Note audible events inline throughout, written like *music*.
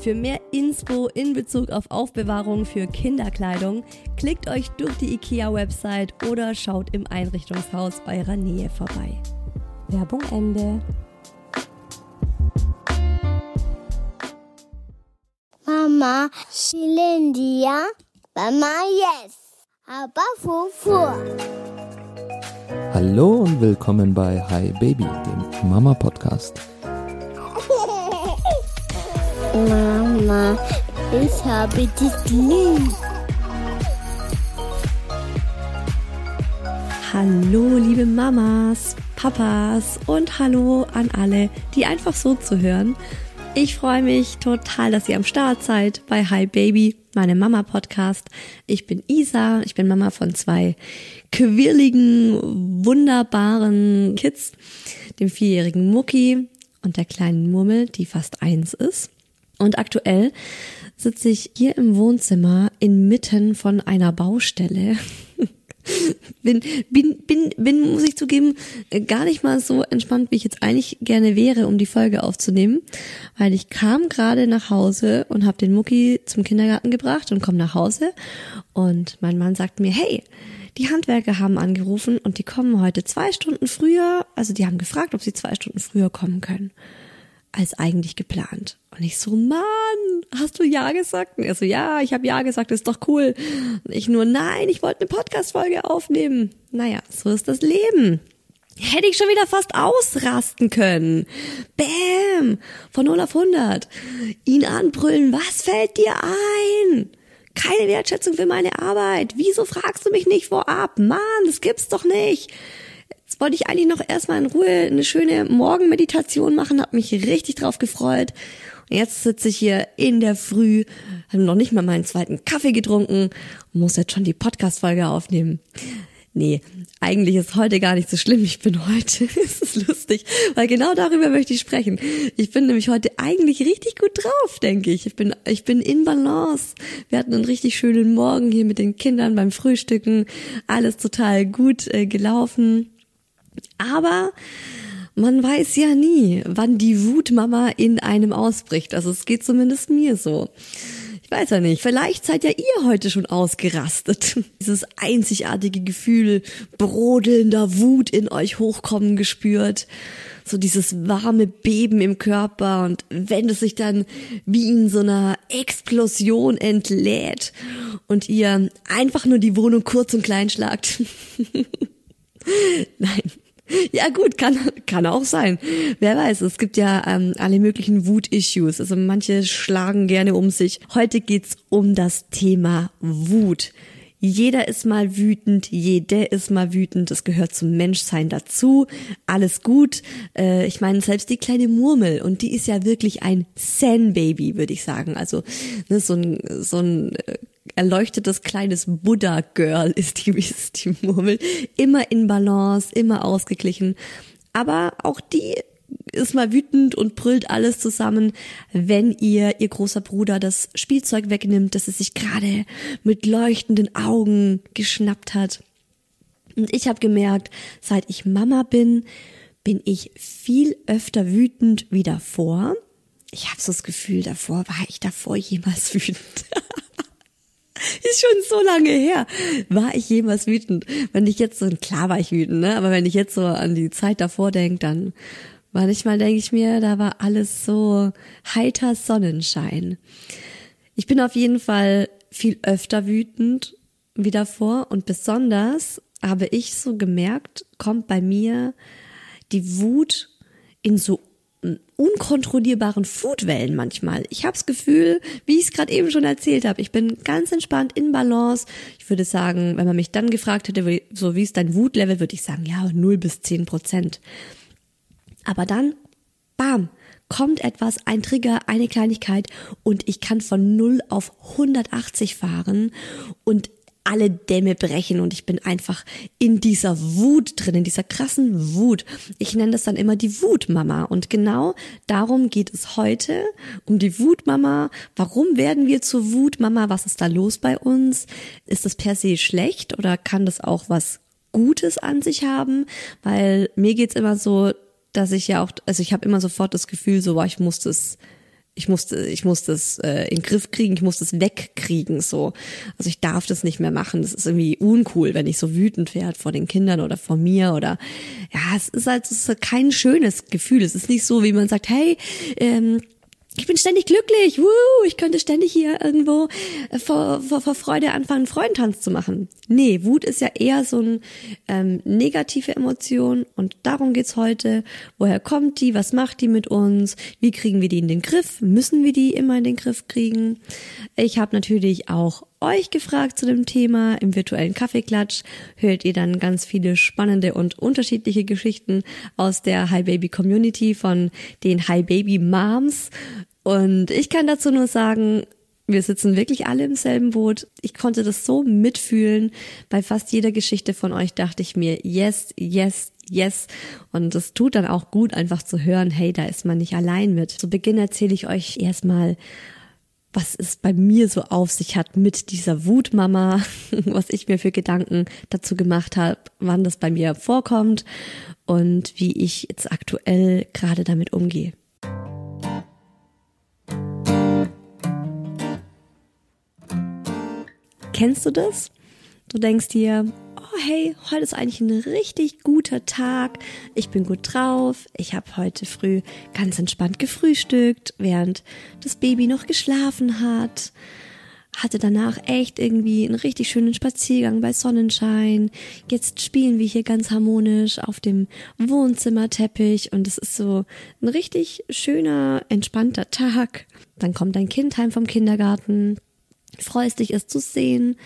Für mehr Inspo in Bezug auf Aufbewahrung für Kinderkleidung klickt euch durch die IKEA-Website oder schaut im Einrichtungshaus eurer Nähe vorbei. Werbung Ende. Mama, Shilindia, Mama, yes, aber Fufu. Hallo und willkommen bei Hi Baby, dem Mama Podcast. Mama, ich habe dich lieb. Hallo, liebe Mamas, Papas und hallo an alle, die einfach so zu hören. Ich freue mich total, dass ihr am Start seid bei Hi Baby, meinem Mama-Podcast. Ich bin Isa, ich bin Mama von zwei quirligen, wunderbaren Kids, dem vierjährigen Mucki und der kleinen Murmel, die fast eins ist. Und aktuell sitze ich hier im Wohnzimmer inmitten von einer Baustelle. *laughs* bin, bin, bin, bin, muss ich zugeben, gar nicht mal so entspannt, wie ich jetzt eigentlich gerne wäre, um die Folge aufzunehmen, weil ich kam gerade nach Hause und habe den Mucki zum Kindergarten gebracht und komme nach Hause. Und mein Mann sagt mir, hey, die Handwerker haben angerufen und die kommen heute zwei Stunden früher, also die haben gefragt, ob sie zwei Stunden früher kommen können als eigentlich geplant. Und ich so, Mann, hast du Ja gesagt? Und er so, ja, ich habe Ja gesagt, ist doch cool. Und ich nur, nein, ich wollte eine Podcast-Folge aufnehmen. Naja, so ist das Leben. Hätte ich schon wieder fast ausrasten können. Bäm! Von 0 auf 100. Ihn anbrüllen, was fällt dir ein? Keine Wertschätzung für meine Arbeit. Wieso fragst du mich nicht vorab? Mann, das gibt's doch nicht. Wollte ich eigentlich noch erstmal in Ruhe eine schöne Morgenmeditation machen, habe mich richtig drauf gefreut. Und jetzt sitze ich hier in der Früh, habe noch nicht mal meinen zweiten Kaffee getrunken muss jetzt schon die Podcast-Folge aufnehmen. Nee, eigentlich ist heute gar nicht so schlimm. Ich bin heute, *laughs* es ist lustig, weil genau darüber möchte ich sprechen. Ich bin nämlich heute eigentlich richtig gut drauf, denke ich. Ich bin, ich bin in Balance. Wir hatten einen richtig schönen Morgen hier mit den Kindern beim Frühstücken. Alles total gut äh, gelaufen. Aber man weiß ja nie, wann die Wutmama in einem ausbricht. Also es geht zumindest mir so. Ich weiß ja nicht, vielleicht seid ja ihr heute schon ausgerastet. *laughs* Dieses einzigartige Gefühl brodelnder Wut in euch hochkommen gespürt. So dieses warme Beben im Körper und wenn es sich dann wie in so einer Explosion entlädt und ihr einfach nur die Wohnung kurz und klein schlagt. *laughs* Nein, ja gut, kann, kann auch sein. Wer weiß, es gibt ja ähm, alle möglichen Wut-Issues. Also manche schlagen gerne um sich. Heute geht's um das Thema Wut. Jeder ist mal wütend, jeder ist mal wütend, das gehört zum Menschsein dazu. Alles gut. Äh, ich meine, selbst die kleine Murmel, und die ist ja wirklich ein Zen-Baby, würde ich sagen. Also ne, so ein, so ein äh, erleuchtetes kleines Buddha-Girl ist die, ist die Murmel. Immer in Balance, immer ausgeglichen. Aber auch die ist mal wütend und brüllt alles zusammen, wenn ihr ihr großer Bruder das Spielzeug wegnimmt, das es sich gerade mit leuchtenden Augen geschnappt hat. Und ich habe gemerkt, seit ich Mama bin, bin ich viel öfter wütend wie davor. Ich habe so das Gefühl, davor war ich davor jemals *laughs* wütend. *laughs* Ist schon so lange her. War ich jemals wütend? Wenn ich jetzt so, klar war ich wütend, ne? Aber wenn ich jetzt so an die Zeit davor denke, dann manchmal denke ich mir, da war alles so heiter Sonnenschein. Ich bin auf jeden Fall viel öfter wütend wie davor und besonders habe ich so gemerkt, kommt bei mir die Wut in so unkontrollierbaren Foodwellen manchmal. Ich habe das Gefühl, wie ich es gerade eben schon erzählt habe, ich bin ganz entspannt in Balance. Ich würde sagen, wenn man mich dann gefragt hätte, so wie ist dein Wutlevel, würde ich sagen, ja, 0 bis 10 Prozent. Aber dann, bam, kommt etwas, ein Trigger, eine Kleinigkeit und ich kann von 0 auf 180 fahren und alle Dämme brechen und ich bin einfach in dieser Wut drin, in dieser krassen Wut. Ich nenne das dann immer die Wutmama und genau darum geht es heute, um die Wutmama. Warum werden wir zur Wutmama? Was ist da los bei uns? Ist das per se schlecht oder kann das auch was Gutes an sich haben? Weil mir geht's immer so, dass ich ja auch, also ich habe immer sofort das Gefühl, so, boah, ich muss das ich musste, ich musste es äh, in den Griff kriegen, ich musste es wegkriegen, so. Also ich darf das nicht mehr machen. Das ist irgendwie uncool, wenn ich so wütend werde vor den Kindern oder vor mir oder ja, es ist halt, es ist kein schönes Gefühl. Es ist nicht so, wie man sagt, hey, ähm, ich bin ständig glücklich, Woo, ich könnte ständig hier irgendwo vor, vor, vor Freude anfangen, Freudentanz zu machen. Nee, Wut ist ja eher so eine ähm, negative Emotion und darum geht's heute. Woher kommt die? Was macht die mit uns? Wie kriegen wir die in den Griff? Müssen wir die immer in den Griff kriegen? Ich habe natürlich auch euch gefragt zu dem Thema. Im virtuellen Kaffeeklatsch hört ihr dann ganz viele spannende und unterschiedliche Geschichten aus der Hi Baby Community von den Hi Baby Moms. Und ich kann dazu nur sagen, wir sitzen wirklich alle im selben Boot. Ich konnte das so mitfühlen. Bei fast jeder Geschichte von euch dachte ich mir, yes, yes, yes. Und es tut dann auch gut, einfach zu hören, hey, da ist man nicht allein mit. Zu Beginn erzähle ich euch erstmal, was es bei mir so auf sich hat mit dieser Wutmama, *laughs* was ich mir für Gedanken dazu gemacht habe, wann das bei mir vorkommt und wie ich jetzt aktuell gerade damit umgehe. Kennst du das? Du denkst dir, hey, heute ist eigentlich ein richtig guter Tag, ich bin gut drauf, ich habe heute früh ganz entspannt gefrühstückt, während das Baby noch geschlafen hat, hatte danach echt irgendwie einen richtig schönen Spaziergang bei Sonnenschein. Jetzt spielen wir hier ganz harmonisch auf dem Wohnzimmerteppich und es ist so ein richtig schöner, entspannter Tag. Dann kommt dein Kind heim vom Kindergarten, freust dich, es zu sehen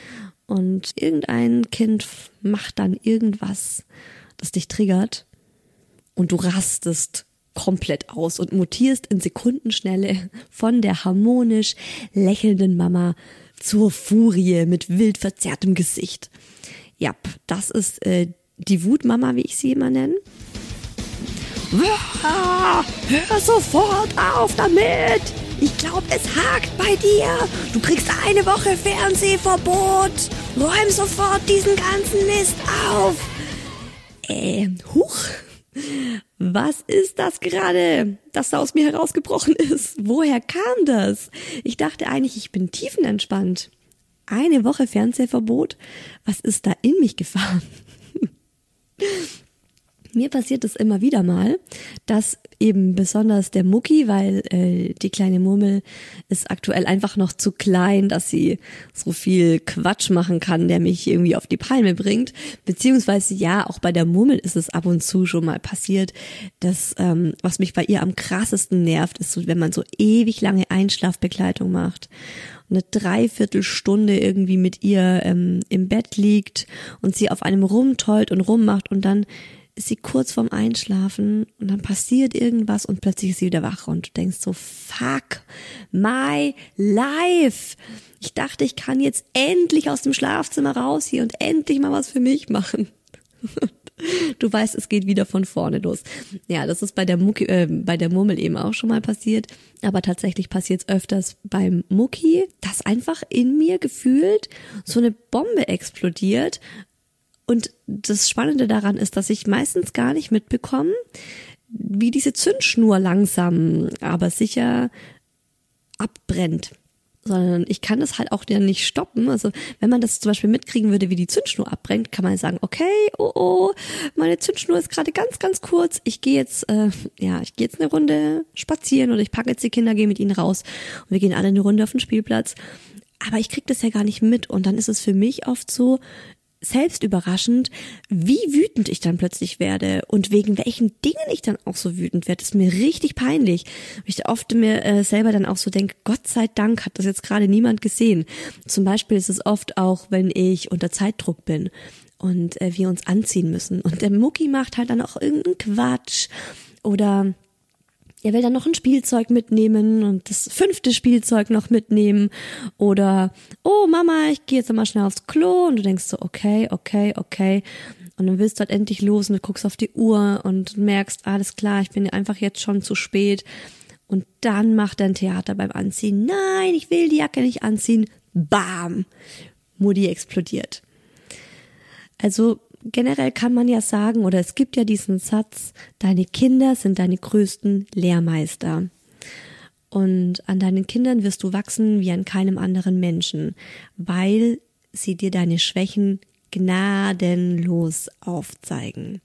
und irgendein Kind macht dann irgendwas, das dich triggert und du rastest komplett aus und mutierst in Sekundenschnelle von der harmonisch lächelnden Mama zur Furie mit wild verzerrtem Gesicht. Ja, das ist äh, die Wutmama, wie ich sie immer nenne. hör sofort auf damit! Ich glaube, es hakt bei dir. Du kriegst eine Woche Fernsehverbot. Räum sofort diesen ganzen Mist auf. Äh, huch. Was ist das gerade, das da aus mir herausgebrochen ist? Woher kam das? Ich dachte eigentlich, ich bin tiefenentspannt. Eine Woche Fernsehverbot? Was ist da in mich gefahren? *laughs* Mir passiert es immer wieder mal, dass eben besonders der Mucki, weil äh, die kleine Murmel ist aktuell einfach noch zu klein, dass sie so viel Quatsch machen kann, der mich irgendwie auf die Palme bringt. Beziehungsweise ja, auch bei der Murmel ist es ab und zu schon mal passiert, dass ähm, was mich bei ihr am krassesten nervt, ist so, wenn man so ewig lange Einschlafbegleitung macht eine Dreiviertelstunde irgendwie mit ihr ähm, im Bett liegt und sie auf einem rumtollt und rummacht und dann ist sie kurz vorm Einschlafen und dann passiert irgendwas und plötzlich ist sie wieder wach und du denkst so, fuck my life. Ich dachte, ich kann jetzt endlich aus dem Schlafzimmer raus hier und endlich mal was für mich machen. *laughs* Du weißt, es geht wieder von vorne los. Ja, das ist bei der Mucki, äh, bei der Murmel eben auch schon mal passiert. Aber tatsächlich passiert es öfters beim Mucki, dass einfach in mir gefühlt so eine Bombe explodiert. Und das Spannende daran ist, dass ich meistens gar nicht mitbekomme, wie diese Zündschnur langsam, aber sicher abbrennt sondern ich kann das halt auch dann nicht stoppen. Also wenn man das zum Beispiel mitkriegen würde, wie die Zündschnur abbrennt, kann man sagen, okay, oh oh, meine Zündschnur ist gerade ganz, ganz kurz. Ich gehe jetzt, äh, ja, ich gehe jetzt eine Runde spazieren oder ich packe jetzt die Kinder, gehe mit ihnen raus und wir gehen alle eine Runde auf den Spielplatz. Aber ich krieg das ja gar nicht mit und dann ist es für mich oft so, selbst überraschend, wie wütend ich dann plötzlich werde und wegen welchen Dingen ich dann auch so wütend werde. Das ist mir richtig peinlich. Ich oft mir äh, selber dann auch so denke, Gott sei Dank hat das jetzt gerade niemand gesehen. Zum Beispiel ist es oft auch, wenn ich unter Zeitdruck bin und äh, wir uns anziehen müssen und der Mucki macht halt dann auch irgendeinen Quatsch oder er will dann noch ein Spielzeug mitnehmen und das fünfte Spielzeug noch mitnehmen oder oh Mama, ich gehe jetzt mal schnell aufs Klo und du denkst so okay, okay, okay und dann willst du halt endlich los und du guckst auf die Uhr und merkst, alles klar, ich bin einfach jetzt schon zu spät und dann macht er ein Theater beim Anziehen. Nein, ich will die Jacke nicht anziehen. Bam! Mutti explodiert. Also generell kann man ja sagen, oder es gibt ja diesen Satz, deine Kinder sind deine größten Lehrmeister. Und an deinen Kindern wirst du wachsen wie an keinem anderen Menschen, weil sie dir deine Schwächen gnadenlos aufzeigen.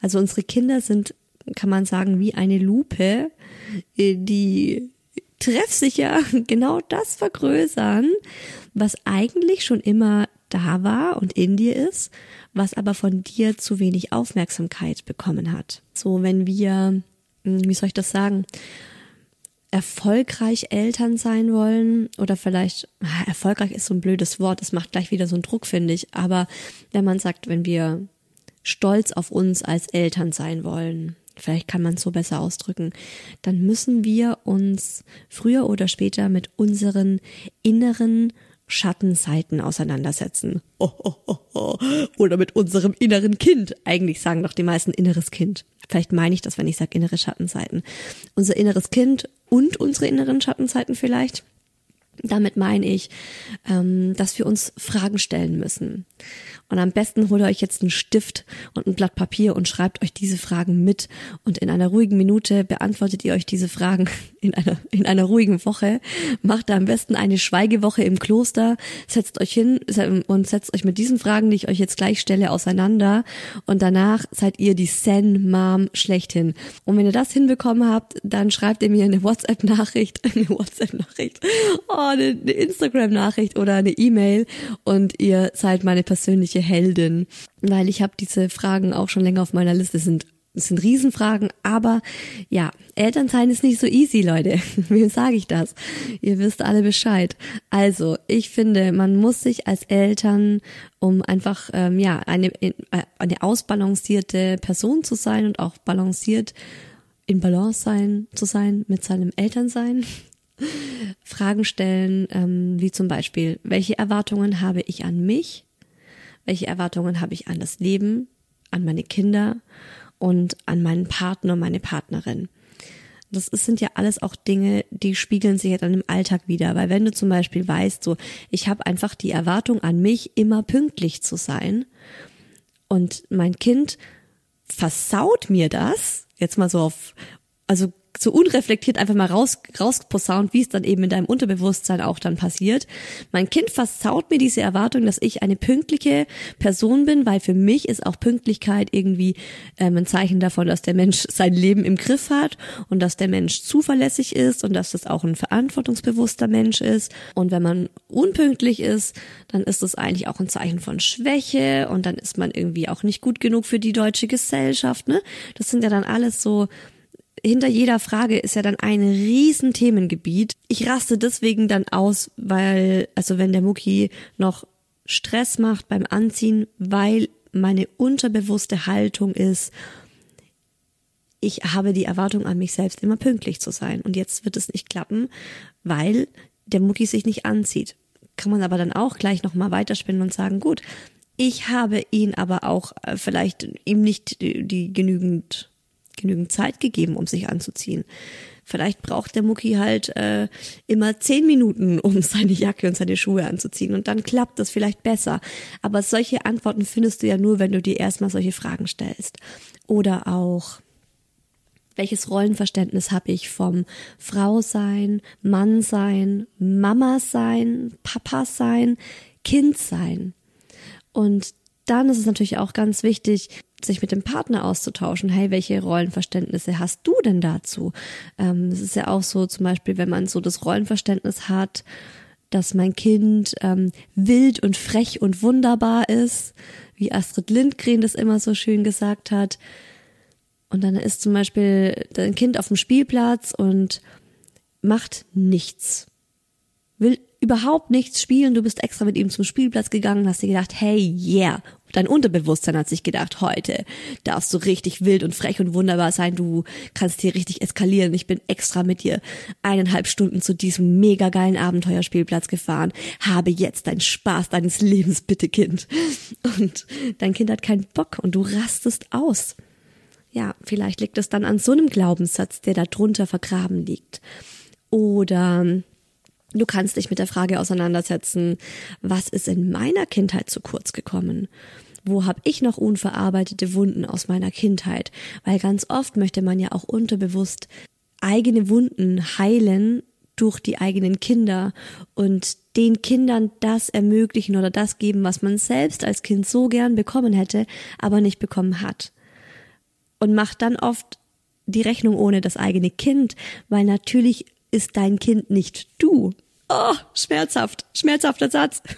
Also unsere Kinder sind, kann man sagen, wie eine Lupe, die treffsicher *laughs* genau das vergrößern, was eigentlich schon immer da war und in dir ist, was aber von dir zu wenig Aufmerksamkeit bekommen hat. So, wenn wir, hm, wie soll ich das sagen, erfolgreich Eltern sein wollen oder vielleicht ah, erfolgreich ist so ein blödes Wort, das macht gleich wieder so einen Druck, finde ich, aber wenn man sagt, wenn wir stolz auf uns als Eltern sein wollen, vielleicht kann man es so besser ausdrücken, dann müssen wir uns früher oder später mit unseren inneren Schattenseiten auseinandersetzen. Oh, oh, oh, oh. Oder mit unserem inneren Kind. Eigentlich sagen doch die meisten inneres Kind. Vielleicht meine ich das, wenn ich sage innere Schattenseiten. Unser inneres Kind und unsere inneren Schattenseiten vielleicht. Damit meine ich, ähm, dass wir uns Fragen stellen müssen. Und am besten holt ihr euch jetzt einen Stift und ein Blatt Papier und schreibt euch diese Fragen mit. Und in einer ruhigen Minute beantwortet ihr euch diese Fragen *laughs* in einer, in einer ruhigen Woche. Macht da am besten eine Schweigewoche im Kloster. Setzt euch hin und setzt euch mit diesen Fragen, die ich euch jetzt gleich stelle, auseinander. Und danach seid ihr die Zen-Mom schlechthin. Und wenn ihr das hinbekommen habt, dann schreibt ihr mir eine WhatsApp-Nachricht, *laughs* eine WhatsApp-Nachricht, oh, eine, eine Instagram-Nachricht oder eine E-Mail und ihr seid meine persönliche weibliche Heldin, weil ich habe diese Fragen auch schon länger auf meiner Liste. Sind das sind Riesenfragen, aber ja, Elternsein ist nicht so easy, Leute. *laughs* Wem sage ich das? Ihr wisst alle Bescheid. Also, ich finde, man muss sich als Eltern, um einfach ähm, ja eine äh, eine ausbalancierte Person zu sein und auch balanciert in Balance sein zu sein mit seinem Elternsein, *laughs* Fragen stellen, ähm, wie zum Beispiel, welche Erwartungen habe ich an mich? Welche Erwartungen habe ich an das Leben, an meine Kinder und an meinen Partner, meine Partnerin? Das sind ja alles auch Dinge, die spiegeln sich ja dann im Alltag wieder. Weil wenn du zum Beispiel weißt, so, ich habe einfach die Erwartung an mich, immer pünktlich zu sein und mein Kind versaut mir das, jetzt mal so auf, also so unreflektiert einfach mal raus, rausposaunt, wie es dann eben in deinem Unterbewusstsein auch dann passiert. Mein Kind versaut mir diese Erwartung, dass ich eine pünktliche Person bin, weil für mich ist auch Pünktlichkeit irgendwie ähm, ein Zeichen davon, dass der Mensch sein Leben im Griff hat und dass der Mensch zuverlässig ist und dass das auch ein verantwortungsbewusster Mensch ist. Und wenn man unpünktlich ist, dann ist das eigentlich auch ein Zeichen von Schwäche und dann ist man irgendwie auch nicht gut genug für die deutsche Gesellschaft. Ne? Das sind ja dann alles so hinter jeder Frage ist ja dann ein riesen Themengebiet. Ich raste deswegen dann aus, weil, also wenn der Mucki noch Stress macht beim Anziehen, weil meine unterbewusste Haltung ist, ich habe die Erwartung an mich selbst, immer pünktlich zu sein. Und jetzt wird es nicht klappen, weil der Mucki sich nicht anzieht. Kann man aber dann auch gleich nochmal weiterspinnen und sagen, gut, Ich habe ihn aber auch äh, vielleicht ihm nicht die, die genügend genügend Zeit gegeben, um sich anzuziehen. Vielleicht braucht der Mucki halt äh, immer zehn Minuten, um *laughs* seine Jacke und seine Schuhe anzuziehen. Und dann klappt das vielleicht besser. Aber solche Antworten findest du ja nur, wenn du dir erstmal solche Fragen stellst. Oder auch, welches Rollenverständnis habe ich vom Frau sein, Mann sein, Mama sein, Papa sein, Kind sein? Und dann ist es natürlich auch ganz wichtig, sich mit dem Partner auszutauschen. Hey, welche Rollenverständnisse hast du denn dazu? Ähm, es ist ja auch so, zum Beispiel, wenn man so das Rollenverständnis hat, dass mein Kind ähm, wild und frech und wunderbar ist, wie Astrid Lindgren das immer so schön gesagt hat. Und dann ist zum Beispiel dein Kind auf dem Spielplatz und macht nichts. Will überhaupt nichts spielen. Du bist extra mit ihm zum Spielplatz gegangen, hast dir gedacht, hey, yeah. Dein Unterbewusstsein hat sich gedacht, heute darfst du richtig wild und frech und wunderbar sein. Du kannst hier richtig eskalieren. Ich bin extra mit dir eineinhalb Stunden zu diesem mega geilen Abenteuerspielplatz gefahren. Habe jetzt deinen Spaß deines Lebens, bitte Kind. Und dein Kind hat keinen Bock und du rastest aus. Ja, vielleicht liegt es dann an so einem Glaubenssatz, der da drunter vergraben liegt. Oder Du kannst dich mit der Frage auseinandersetzen, was ist in meiner Kindheit zu kurz gekommen? Wo habe ich noch unverarbeitete Wunden aus meiner Kindheit? Weil ganz oft möchte man ja auch unterbewusst eigene Wunden heilen durch die eigenen Kinder und den Kindern das ermöglichen oder das geben, was man selbst als Kind so gern bekommen hätte, aber nicht bekommen hat. Und macht dann oft die Rechnung ohne das eigene Kind, weil natürlich ist dein Kind nicht du. Oh, schmerzhaft, schmerzhafter Satz. *laughs*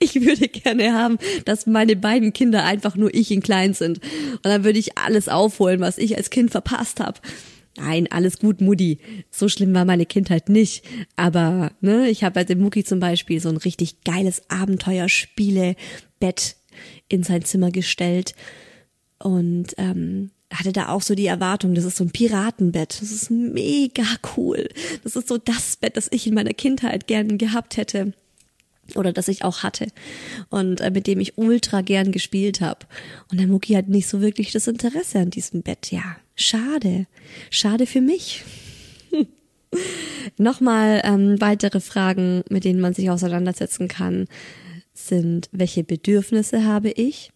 Ich würde gerne haben, dass meine beiden Kinder einfach nur ich in klein sind. Und dann würde ich alles aufholen, was ich als Kind verpasst habe. Nein, alles gut, Mutti. So schlimm war meine Kindheit nicht. Aber ne, ich habe bei dem Mucki zum Beispiel so ein richtig geiles Abenteuerspiele-Bett in sein Zimmer gestellt. Und ähm, hatte da auch so die Erwartung, das ist so ein Piratenbett. Das ist mega cool. Das ist so das Bett, das ich in meiner Kindheit gern gehabt hätte oder das ich auch hatte und äh, mit dem ich ultra gern gespielt habe. Und der Mucki hat nicht so wirklich das Interesse an diesem Bett. Ja, schade. Schade für mich. *laughs* Nochmal ähm, weitere Fragen, mit denen man sich auseinandersetzen kann, sind, welche Bedürfnisse habe ich?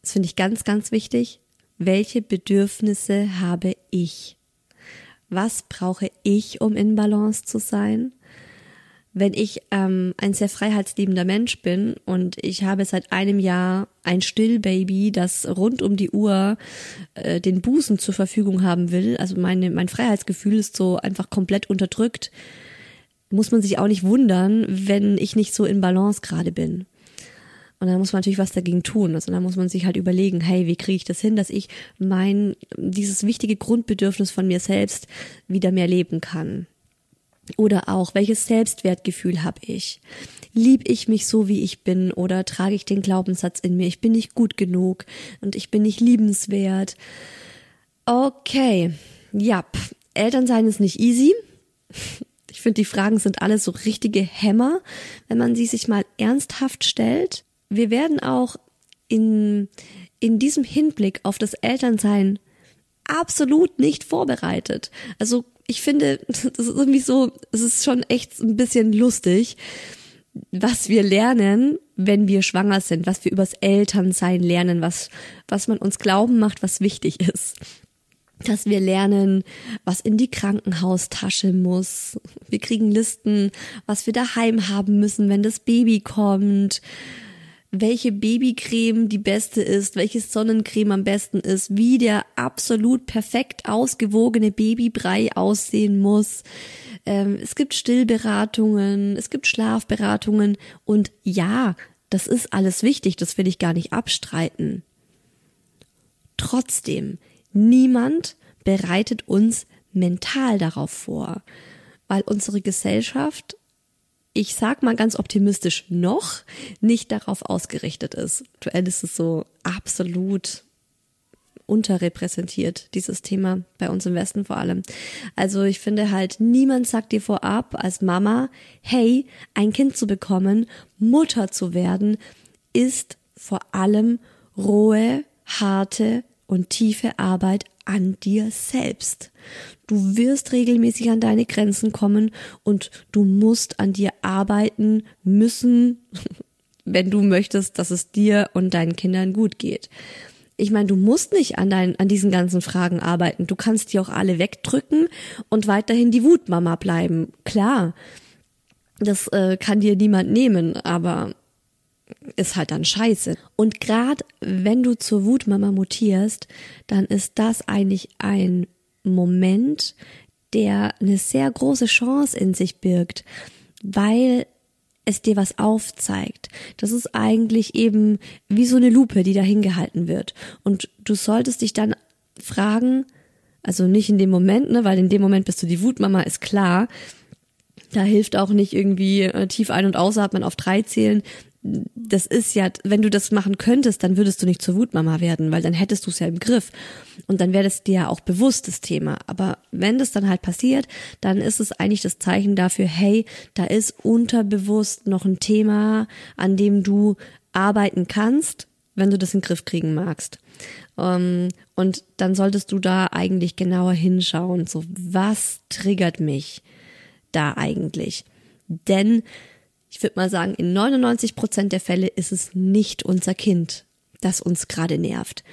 Das finde ich ganz, ganz wichtig welche Bedürfnisse habe ich? Was brauche ich, um in Balance zu sein? Wenn ich ähm, ein sehr freiheitsliebender Mensch bin und ich habe seit einem Jahr ein Stillbaby, das rund um die Uhr äh, den Busen zur Verfügung haben will, also meine, mein Freiheitsgefühl ist so einfach komplett unterdrückt, muss man sich auch nicht wundern, wenn ich nicht so in Balance gerade bin. Und dann muss man natürlich was dagegen tun. Also dann muss man sich halt überlegen, hey, wie kriege ich das hin, dass ich mein, dieses wichtige Grundbedürfnis von mir selbst wieder mehr leben kann. Oder auch, welches Selbstwertgefühl habe ich? Lieb ich mich so, wie ich bin? Oder trage ich den Glaubenssatz in mir, ich bin nicht gut genug und ich bin nicht liebenswert? Okay, ja, Elternsein ist nicht easy. Ich finde, die Fragen sind alle so richtige Hämmer, wenn man sie sich mal ernsthaft stellt wir werden auch in, in diesem Hinblick auf das Elternsein absolut nicht vorbereitet. Also ich finde, *laughs* das ist irgendwie so, es ist schon echt ein bisschen lustig, was wir lernen, wenn wir schwanger sind, was wir übers Elternsein lernen, was, was man uns glauben macht, was wichtig ist. Dass wir lernen, was in die Krankenhaustasche muss. Wir kriegen Listen, was wir daheim haben müssen, wenn das Baby kommt welche Babycreme die beste ist, welches Sonnencreme am besten ist, wie der absolut perfekt ausgewogene Babybrei aussehen muss. Ähm, es gibt Stillberatungen, es gibt Schlafberatungen und ja, das ist alles wichtig, das will ich gar nicht abstreiten. Trotzdem, niemand bereitet uns mental darauf vor, weil unsere Gesellschaft ich sag mal ganz optimistisch, noch nicht darauf ausgerichtet ist. Aktuell ist es so absolut unterrepräsentiert, dieses Thema, bei uns im Westen vor allem. Also ich finde halt, niemand sagt dir vorab als Mama, hey, ein Kind zu bekommen, Mutter zu werden, ist vor allem rohe, harte und tiefe Arbeit an dir selbst. Du wirst regelmäßig an deine Grenzen kommen und du musst an dir arbeiten müssen, *laughs* wenn du möchtest, dass es dir und deinen Kindern gut geht. Ich meine, du musst nicht an, deinen, an diesen ganzen Fragen arbeiten. Du kannst die auch alle wegdrücken und weiterhin die Wutmama bleiben. Klar, das äh, kann dir niemand nehmen, aber ist halt dann scheiße. Und gerade wenn du zur Wutmama mutierst, dann ist das eigentlich ein Moment, der eine sehr große Chance in sich birgt, weil es dir was aufzeigt. Das ist eigentlich eben wie so eine Lupe, die dahin gehalten wird. Und du solltest dich dann fragen, also nicht in dem Moment, ne, weil in dem Moment bist du die Wutmama, ist klar. Da hilft auch nicht irgendwie äh, tief ein- und ausatmen auf drei zählen das ist ja, wenn du das machen könntest, dann würdest du nicht zur Wutmama werden, weil dann hättest du es ja im Griff. Und dann wäre das dir ja auch bewusst, das Thema. Aber wenn das dann halt passiert, dann ist es eigentlich das Zeichen dafür, hey, da ist unterbewusst noch ein Thema, an dem du arbeiten kannst, wenn du das in den Griff kriegen magst. Ähm, und dann solltest du da eigentlich genauer hinschauen, so was triggert mich da eigentlich? Denn ich würde mal sagen, in 99 Prozent der Fälle ist es nicht unser Kind, das uns gerade nervt.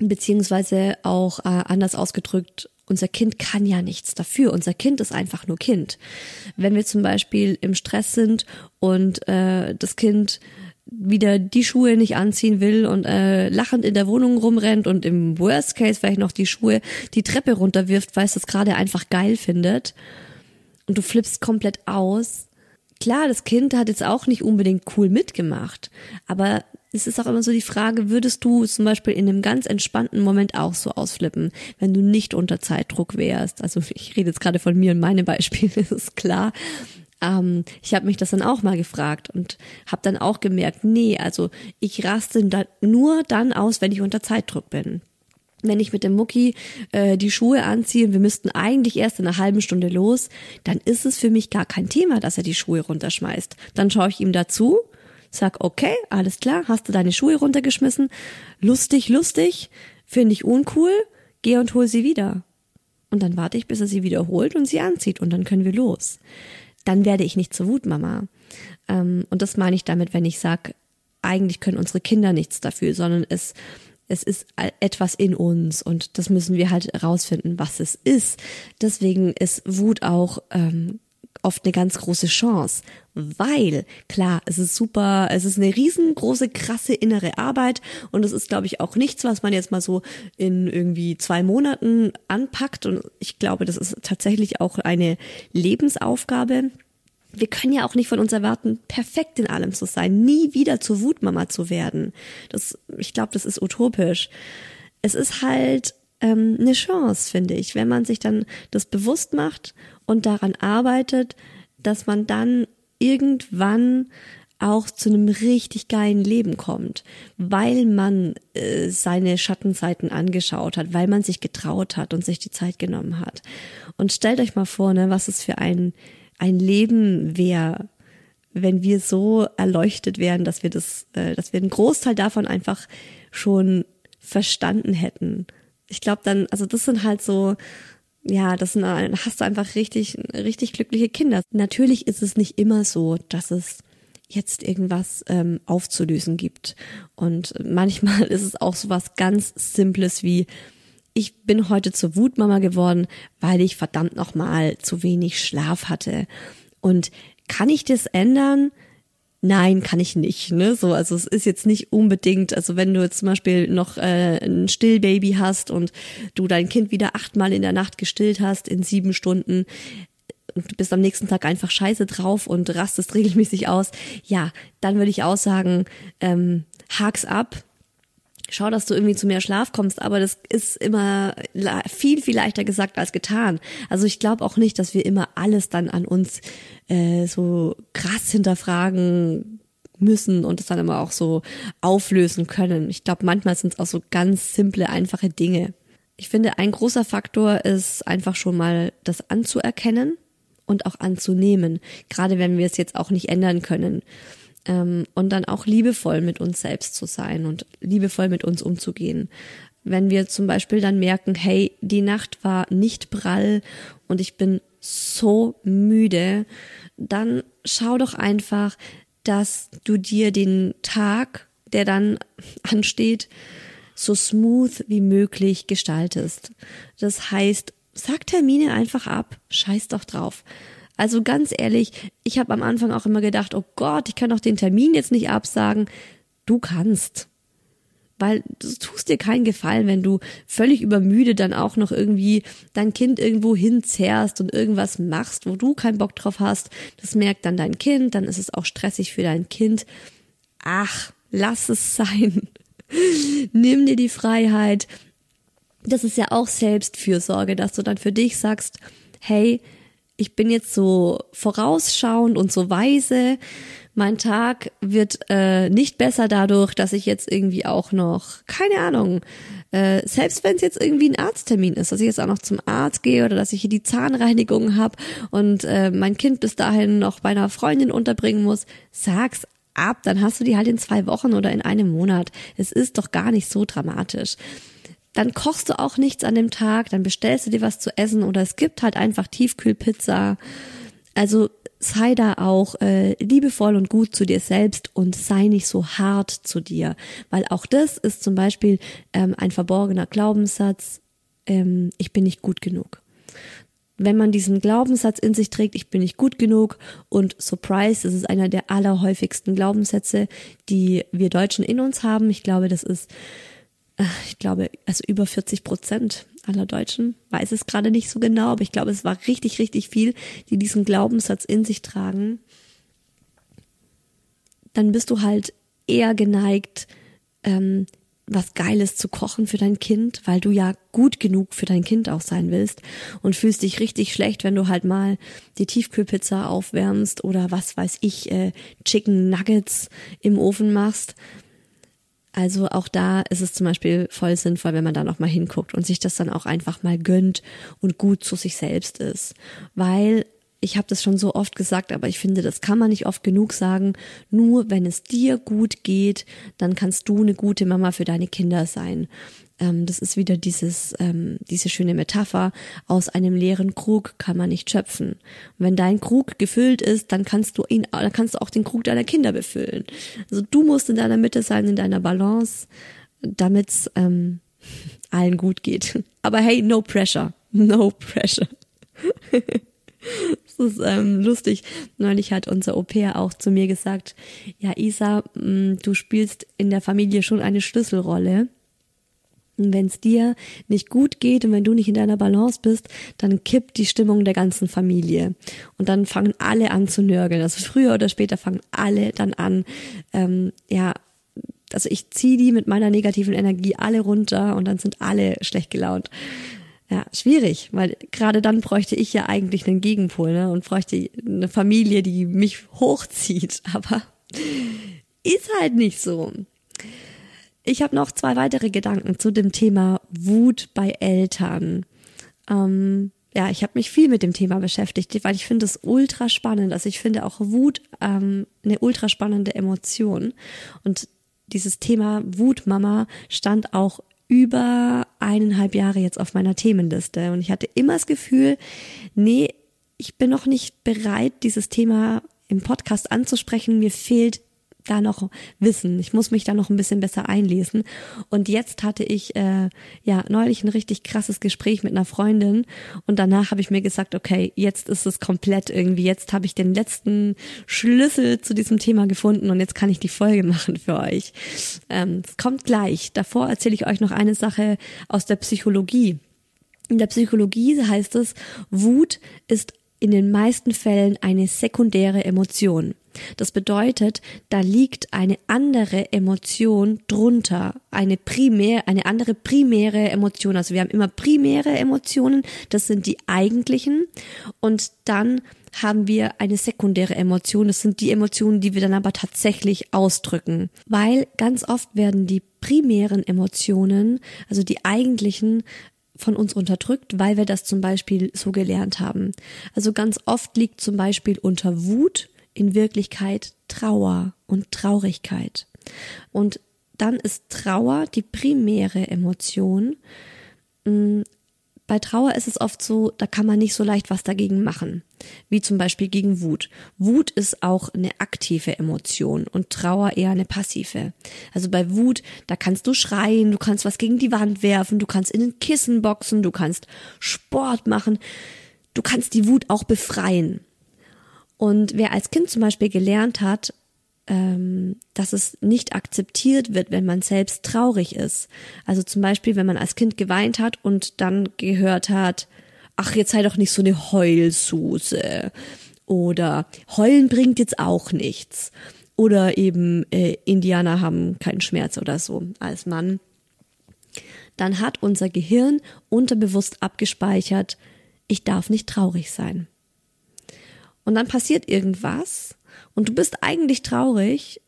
Beziehungsweise auch äh, anders ausgedrückt, unser Kind kann ja nichts dafür. Unser Kind ist einfach nur Kind. Wenn wir zum Beispiel im Stress sind und äh, das Kind wieder die Schuhe nicht anziehen will und äh, lachend in der Wohnung rumrennt und im Worst Case vielleicht noch die Schuhe die Treppe runterwirft, weil es das gerade einfach geil findet und du flippst komplett aus, klar, das Kind hat jetzt auch nicht unbedingt cool mitgemacht, aber es ist auch immer so die Frage, würdest du zum Beispiel in einem ganz entspannten Moment auch so ausflippen, wenn du nicht unter Zeitdruck wärst? Also ich rede jetzt gerade von mir und meinem Beispiel, *laughs* das ist klar. Ähm, ich habe mich das dann auch mal gefragt und habe dann auch gemerkt, nee, also ich raste da nur dann aus, wenn ich unter Zeitdruck bin wenn ich mit dem Mucki äh, die Schuhe anziehe wir müssten eigentlich erst in einer halben Stunde los, dann ist es für mich gar kein Thema, dass er die Schuhe runterschmeißt. Dann schaue ich ihm dazu, sag, okay, alles klar, hast du deine Schuhe runtergeschmissen? Lustig, lustig, finde ich uncool, geh und hol sie wieder. Und dann warte ich, bis er sie wiederholt und sie anzieht und dann können wir los. Dann werde ich nicht zur Wutmama. Ähm, und das meine ich damit, wenn ich sag, eigentlich können unsere Kinder nichts dafür, sondern es es ist etwas in uns und das müssen wir halt herausfinden, was es ist. Deswegen ist Wut auch ähm, oft eine ganz große Chance, weil klar, es ist super, es ist eine riesengroße, krasse innere Arbeit und es ist, glaube ich, auch nichts, was man jetzt mal so in irgendwie zwei Monaten anpackt und ich glaube, das ist tatsächlich auch eine Lebensaufgabe wir können ja auch nicht von uns erwarten, perfekt in allem zu sein, nie wieder zur Wutmama zu werden. Das, ich glaube, das ist utopisch. Es ist halt ähm, eine Chance, finde ich, wenn man sich dann das bewusst macht und daran arbeitet, dass man dann irgendwann auch zu einem richtig geilen Leben kommt, weil man äh, seine Schattenzeiten angeschaut hat, weil man sich getraut hat und sich die Zeit genommen hat. Und stellt euch mal vor, ne, was es für ein ein Leben wäre, wenn wir so erleuchtet wären, dass wir das, äh, dass wir einen Großteil davon einfach schon verstanden hätten. Ich glaube dann, also das sind halt so, ja, das sind, hast du einfach richtig, richtig glückliche Kinder. Natürlich ist es nicht immer so, dass es jetzt irgendwas ähm, aufzulösen gibt. Und manchmal *laughs* ist es auch so was ganz Simples wie, ich bin heute zur Wutmama geworden, weil ich verdammt nochmal zu wenig Schlaf hatte. Und kann ich das ändern? Nein, kann ich nicht. Ne? So, also es ist jetzt nicht unbedingt, also wenn du jetzt zum Beispiel noch äh, ein Stillbaby hast und du dein Kind wieder achtmal in der Nacht gestillt hast in sieben Stunden, und du bist am nächsten Tag einfach scheiße drauf und rastest regelmäßig aus, ja, dann würde ich auch sagen, ähm, hak's ab, schau, dass du irgendwie zu mehr Schlaf kommst, aber das ist immer viel, viel leichter gesagt als getan. Also ich glaube auch nicht, dass wir immer alles dann an uns äh, so krass hinterfragen müssen und es dann immer auch so auflösen können. Ich glaube, manchmal sind es auch so ganz simple, einfache Dinge. Ich finde, ein großer Faktor ist einfach schon mal das anzuerkennen und auch anzunehmen, gerade wenn wir es jetzt auch nicht ändern können. Ähm, und dann auch liebevoll mit uns selbst zu sein und liebevoll mit uns umzugehen. Wenn wir zum Beispiel dann merken, hey, die Nacht war nicht prall und ich bin so müde, dann schau doch einfach, dass du dir den Tag, der dann *laughs* ansteht, so smooth wie möglich gestaltest. Das heißt, sag Termine einfach ab, scheiß doch drauf. Also ganz ehrlich, ich habe am Anfang auch immer gedacht, oh Gott, ich kann doch den Termin jetzt nicht absagen. Du kannst. Weil du tust dir keinen Gefallen, wenn du völlig übermüdet dann auch noch irgendwie dein Kind irgendwo hinzerrst und irgendwas machst, wo du keinen Bock drauf hast. Das merkt dann dein Kind, dann ist es auch stressig für dein Kind. Ach, lass es sein. *laughs* Nimm dir die Freiheit. Das ist ja auch Selbstfürsorge, dass du dann für dich sagst, hey, ich bin jetzt so vorausschauend und so weise. Mein Tag wird äh, nicht besser dadurch, dass ich jetzt irgendwie auch noch, keine Ahnung, äh, selbst wenn es jetzt irgendwie ein Arzttermin ist, dass ich jetzt auch noch zum Arzt gehe oder dass ich hier die Zahnreinigung habe und äh, mein Kind bis dahin noch bei einer Freundin unterbringen muss, sag's ab, dann hast du die halt in zwei Wochen oder in einem Monat. Es ist doch gar nicht so dramatisch dann kochst du auch nichts an dem Tag, dann bestellst du dir was zu essen oder es gibt halt einfach Tiefkühlpizza. Also sei da auch äh, liebevoll und gut zu dir selbst und sei nicht so hart zu dir, weil auch das ist zum Beispiel ähm, ein verborgener Glaubenssatz, ähm, ich bin nicht gut genug. Wenn man diesen Glaubenssatz in sich trägt, ich bin nicht gut genug und surprise, das ist einer der allerhäufigsten Glaubenssätze, die wir Deutschen in uns haben. Ich glaube, das ist ich glaube, also über 40 Prozent aller Deutschen, weiß es gerade nicht so genau, aber ich glaube, es war richtig, richtig viel, die diesen Glaubenssatz in sich tragen, dann bist du halt eher geneigt, ähm, was Geiles zu kochen für dein Kind, weil du ja gut genug für dein Kind auch sein willst und fühlst dich richtig schlecht, wenn du halt mal die Tiefkühlpizza aufwärmst oder was weiß ich, äh, Chicken Nuggets im Ofen machst also auch da ist es zum Beispiel voll sinnvoll, wenn man da noch mal hinguckt und sich das dann auch einfach mal gönnt und gut zu sich selbst ist. Weil ich habe das schon so oft gesagt, aber ich finde, das kann man nicht oft genug sagen. Nur wenn es dir gut geht, dann kannst du eine gute Mama für deine Kinder sein. Ähm, das ist wieder dieses, ähm, diese schöne Metapher. Aus einem leeren Krug kann man nicht schöpfen. Und wenn dein Krug gefüllt ist, dann kannst du ihn, dann kannst du auch den Krug deiner Kinder befüllen. Also du musst in deiner Mitte sein, in deiner Balance, damit ähm, *laughs* allen gut geht. Aber hey, no pressure. No pressure. *laughs* Das ist ähm, lustig. Neulich hat unser Au-pair auch zu mir gesagt, ja Isa, mh, mm, du spielst in der Familie schon eine Schlüsselrolle. Und wenn es dir nicht gut geht und wenn du nicht in deiner Balance bist, dann kippt die Stimmung der ganzen Familie. Und dann fangen alle an zu nörgeln. Also früher oder später fangen alle dann an, ähm, ja, also ich ziehe die mit meiner negativen Energie alle runter und dann sind alle schlecht gelaunt. Ja, schwierig, weil gerade dann bräuchte ich ja eigentlich einen Gegenpol ne? und bräuchte eine Familie, die mich hochzieht. *laughs* Aber ist halt nicht so. Ich habe noch zwei weitere Gedanken zu dem Thema Wut bei Eltern. Ähm, ja, ich habe mich viel mit dem Thema beschäftigt, weil ich finde es ultra spannend. Also ich finde auch Wut ähm, eine ultra spannende Emotion. Und dieses Thema Wutmama stand auch über eineinhalb Jahre jetzt auf meiner Themenliste. Und ich hatte immer das Gefühl, nee, ich bin noch nicht bereit, dieses Thema im Podcast anzusprechen. Mir fehlt da noch wissen. Ich muss mich da noch ein bisschen besser einlesen. Und jetzt hatte ich äh, ja neulich ein richtig krasses Gespräch mit einer Freundin und danach habe ich mir gesagt, okay, jetzt ist es komplett irgendwie, jetzt habe ich den letzten Schlüssel zu diesem Thema gefunden und jetzt kann ich die Folge *laughs* machen für euch. Ähm, es kommt gleich. Davor erzähle ich euch noch eine Sache aus der Psychologie. In der Psychologie heißt es, Wut ist in den meisten Fällen eine sekundäre Emotion. Das bedeutet, da liegt eine andere Emotion drunter, eine primär, eine andere primäre Emotion. Also wir haben immer primäre Emotionen, das sind die eigentlichen und dann haben wir eine sekundäre Emotion. Das sind die Emotionen, die wir dann aber tatsächlich ausdrücken. Weil ganz oft werden die primären Emotionen, also die eigentlichen, von uns unterdrückt, weil wir das zum Beispiel so gelernt haben. Also ganz oft liegt zum Beispiel unter Wut in Wirklichkeit Trauer und Traurigkeit. Und dann ist Trauer die primäre Emotion. Mm, bei Trauer ist es oft so, da kann man nicht so leicht was dagegen machen, wie zum Beispiel gegen Wut. Wut ist auch eine aktive Emotion und Trauer eher eine passive. Also bei Wut, da kannst du schreien, du kannst was gegen die Wand werfen, du kannst in den Kissen boxen, du kannst Sport machen, du kannst die Wut auch befreien. Und wer als Kind zum Beispiel gelernt hat, ähm, dass es nicht akzeptiert wird, wenn man selbst traurig ist. Also zum Beispiel, wenn man als Kind geweint hat und dann gehört hat, ach, jetzt sei doch nicht so eine Heulsuse. Oder Heulen bringt jetzt auch nichts. Oder eben äh, Indianer haben keinen Schmerz oder so als Mann. Dann hat unser Gehirn unterbewusst abgespeichert, ich darf nicht traurig sein. Und dann passiert irgendwas und du bist eigentlich traurig,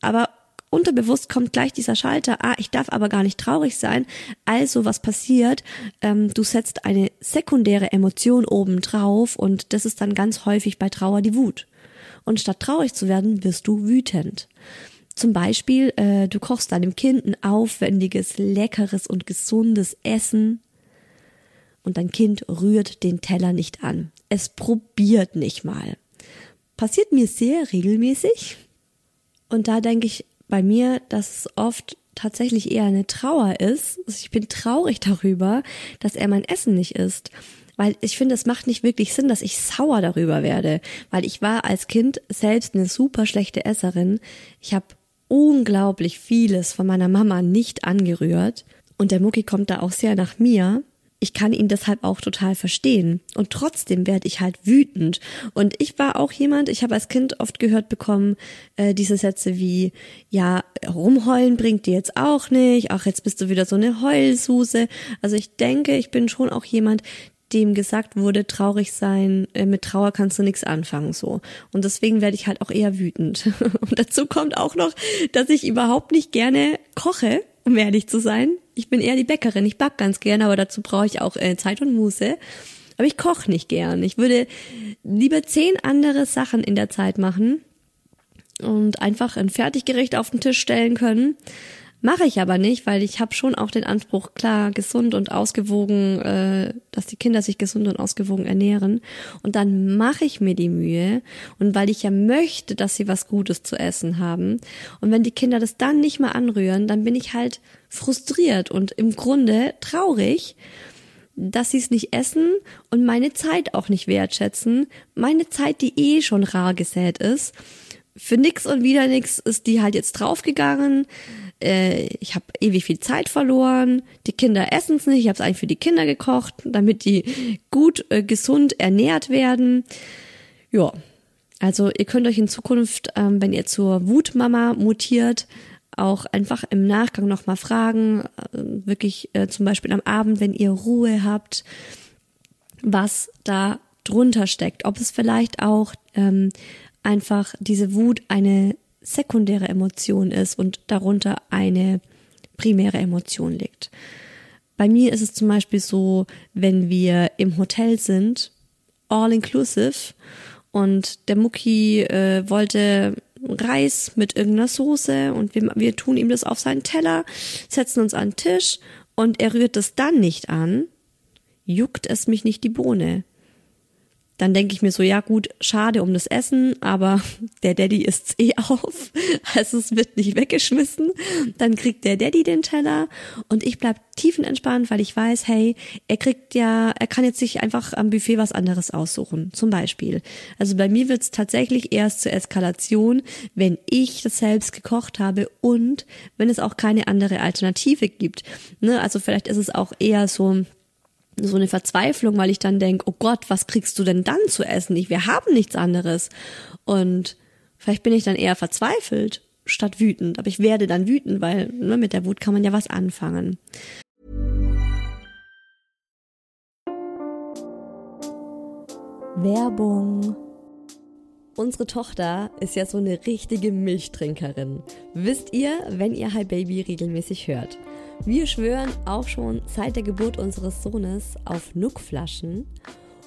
aber unterbewusst kommt gleich dieser Schalter, ah, ich darf aber gar nicht traurig sein. Also was passiert? Ähm, du setzt eine sekundäre Emotion oben drauf und das ist dann ganz häufig bei Trauer die Wut. Und statt traurig zu werden, wirst du wütend. Zum Beispiel, äh, du kochst deinem Kind ein aufwendiges, leckeres und gesundes Essen und dein Kind rührt den Teller nicht an. Es probiert nicht mal passiert mir sehr regelmäßig. Und da denke ich bei mir, dass es oft tatsächlich eher eine Trauer ist. Also ich bin traurig darüber, dass er mein Essen nicht isst. Weil ich finde, es macht nicht wirklich Sinn, dass ich sauer darüber werde. Weil ich war als Kind selbst eine super schlechte Esserin. Ich habe unglaublich vieles von meiner Mama nicht angerührt. Und der Mucki kommt da auch sehr nach mir ich kann ihn deshalb auch total verstehen. Und trotzdem werde ich halt wütend. Und ich war auch jemand, ich habe als Kind oft gehört bekommen, äh, diese Sätze wie, ja, rumheulen bringt dir jetzt auch nicht, ach, jetzt bist du wieder so eine Heulsuse. Also ich denke, ich bin schon auch jemand, dem gesagt wurde, traurig sein, äh, mit Trauer kannst du nichts anfangen, so. Und deswegen werde ich halt auch eher wütend. *laughs* Und dazu kommt auch noch, dass ich überhaupt nicht gerne koche um ehrlich zu sein. Ich bin eher die Bäckerin. Ich back ganz gerne, aber dazu brauche ich auch äh, Zeit und Muße. Aber ich koche nicht gern. Ich würde lieber zehn andere Sachen in der Zeit machen und einfach ein Fertiggericht auf den Tisch stellen können. Mache ich aber nicht, weil ich habe schon auch den Anspruch, klar, gesund und ausgewogen, äh, dass die Kinder sich gesund und ausgewogen ernähren. Und dann mache ich mir die Mühe. Und weil ich ja möchte, dass sie was Gutes zu essen haben. Und wenn die Kinder das dann nicht mehr anrühren, dann bin ich halt frustriert und im Grunde traurig, dass sie es nicht essen und meine Zeit auch nicht wertschätzen. Meine Zeit, die eh schon rar gesät ist. Für nix und wieder nix ist die halt jetzt draufgegangen äh, ich habe ewig viel Zeit verloren, die Kinder essen es nicht, ich habe es eigentlich für die Kinder gekocht, damit die gut äh, gesund ernährt werden. Ja, also ihr könnt euch in Zukunft, ähm, wenn ihr zur Wutmama mutiert, auch einfach im Nachgang nochmal fragen, äh, wirklich äh, zum Beispiel am Abend, wenn ihr Ruhe habt, was da drunter steckt, ob es vielleicht auch ähm, einfach diese Wut eine sekundäre Emotion ist und darunter eine primäre Emotion liegt. Bei mir ist es zum Beispiel so, wenn wir im Hotel sind, all inclusive, und der Mucki äh, wollte Reis mit irgendeiner Soße und wir, wir tun ihm das auf seinen Teller, setzen uns an den Tisch und er rührt das dann nicht an, juckt es mich nicht die Bohne dann denke ich mir so, ja gut, schade um das Essen, aber *laughs* der Daddy isst's eh auf, *laughs* also es wird nicht weggeschmissen. Dann kriegt der Daddy den Teller und ich bleib tiefenentspannt, weil ich weiß, hey, er kriegt ja, er kann jetzt sich einfach am Buffet was anderes aussuchen, zum Beispiel. Also bei mir wird's tatsächlich erst zur Eskalation, wenn ich das selbst gekocht habe und wenn es auch keine andere Alternative gibt. Ne? Also vielleicht ist es auch eher so, so eine Verzweiflung, weil ich dann denke, oh Gott, was kriegst du denn dann zu essen? Ich, wir haben nichts anderes. Und vielleicht bin ich dann eher verzweifelt statt wütend. Aber ich werde dann wütend, weil ne, mit der Wut kann man ja was anfangen. Werbung. Unsere Tochter ist ja so eine richtige Milchtrinkerin. Wisst ihr, wenn ihr Hi Baby regelmäßig hört. Wir schwören auch schon seit der Geburt unseres Sohnes auf Nuckflaschen.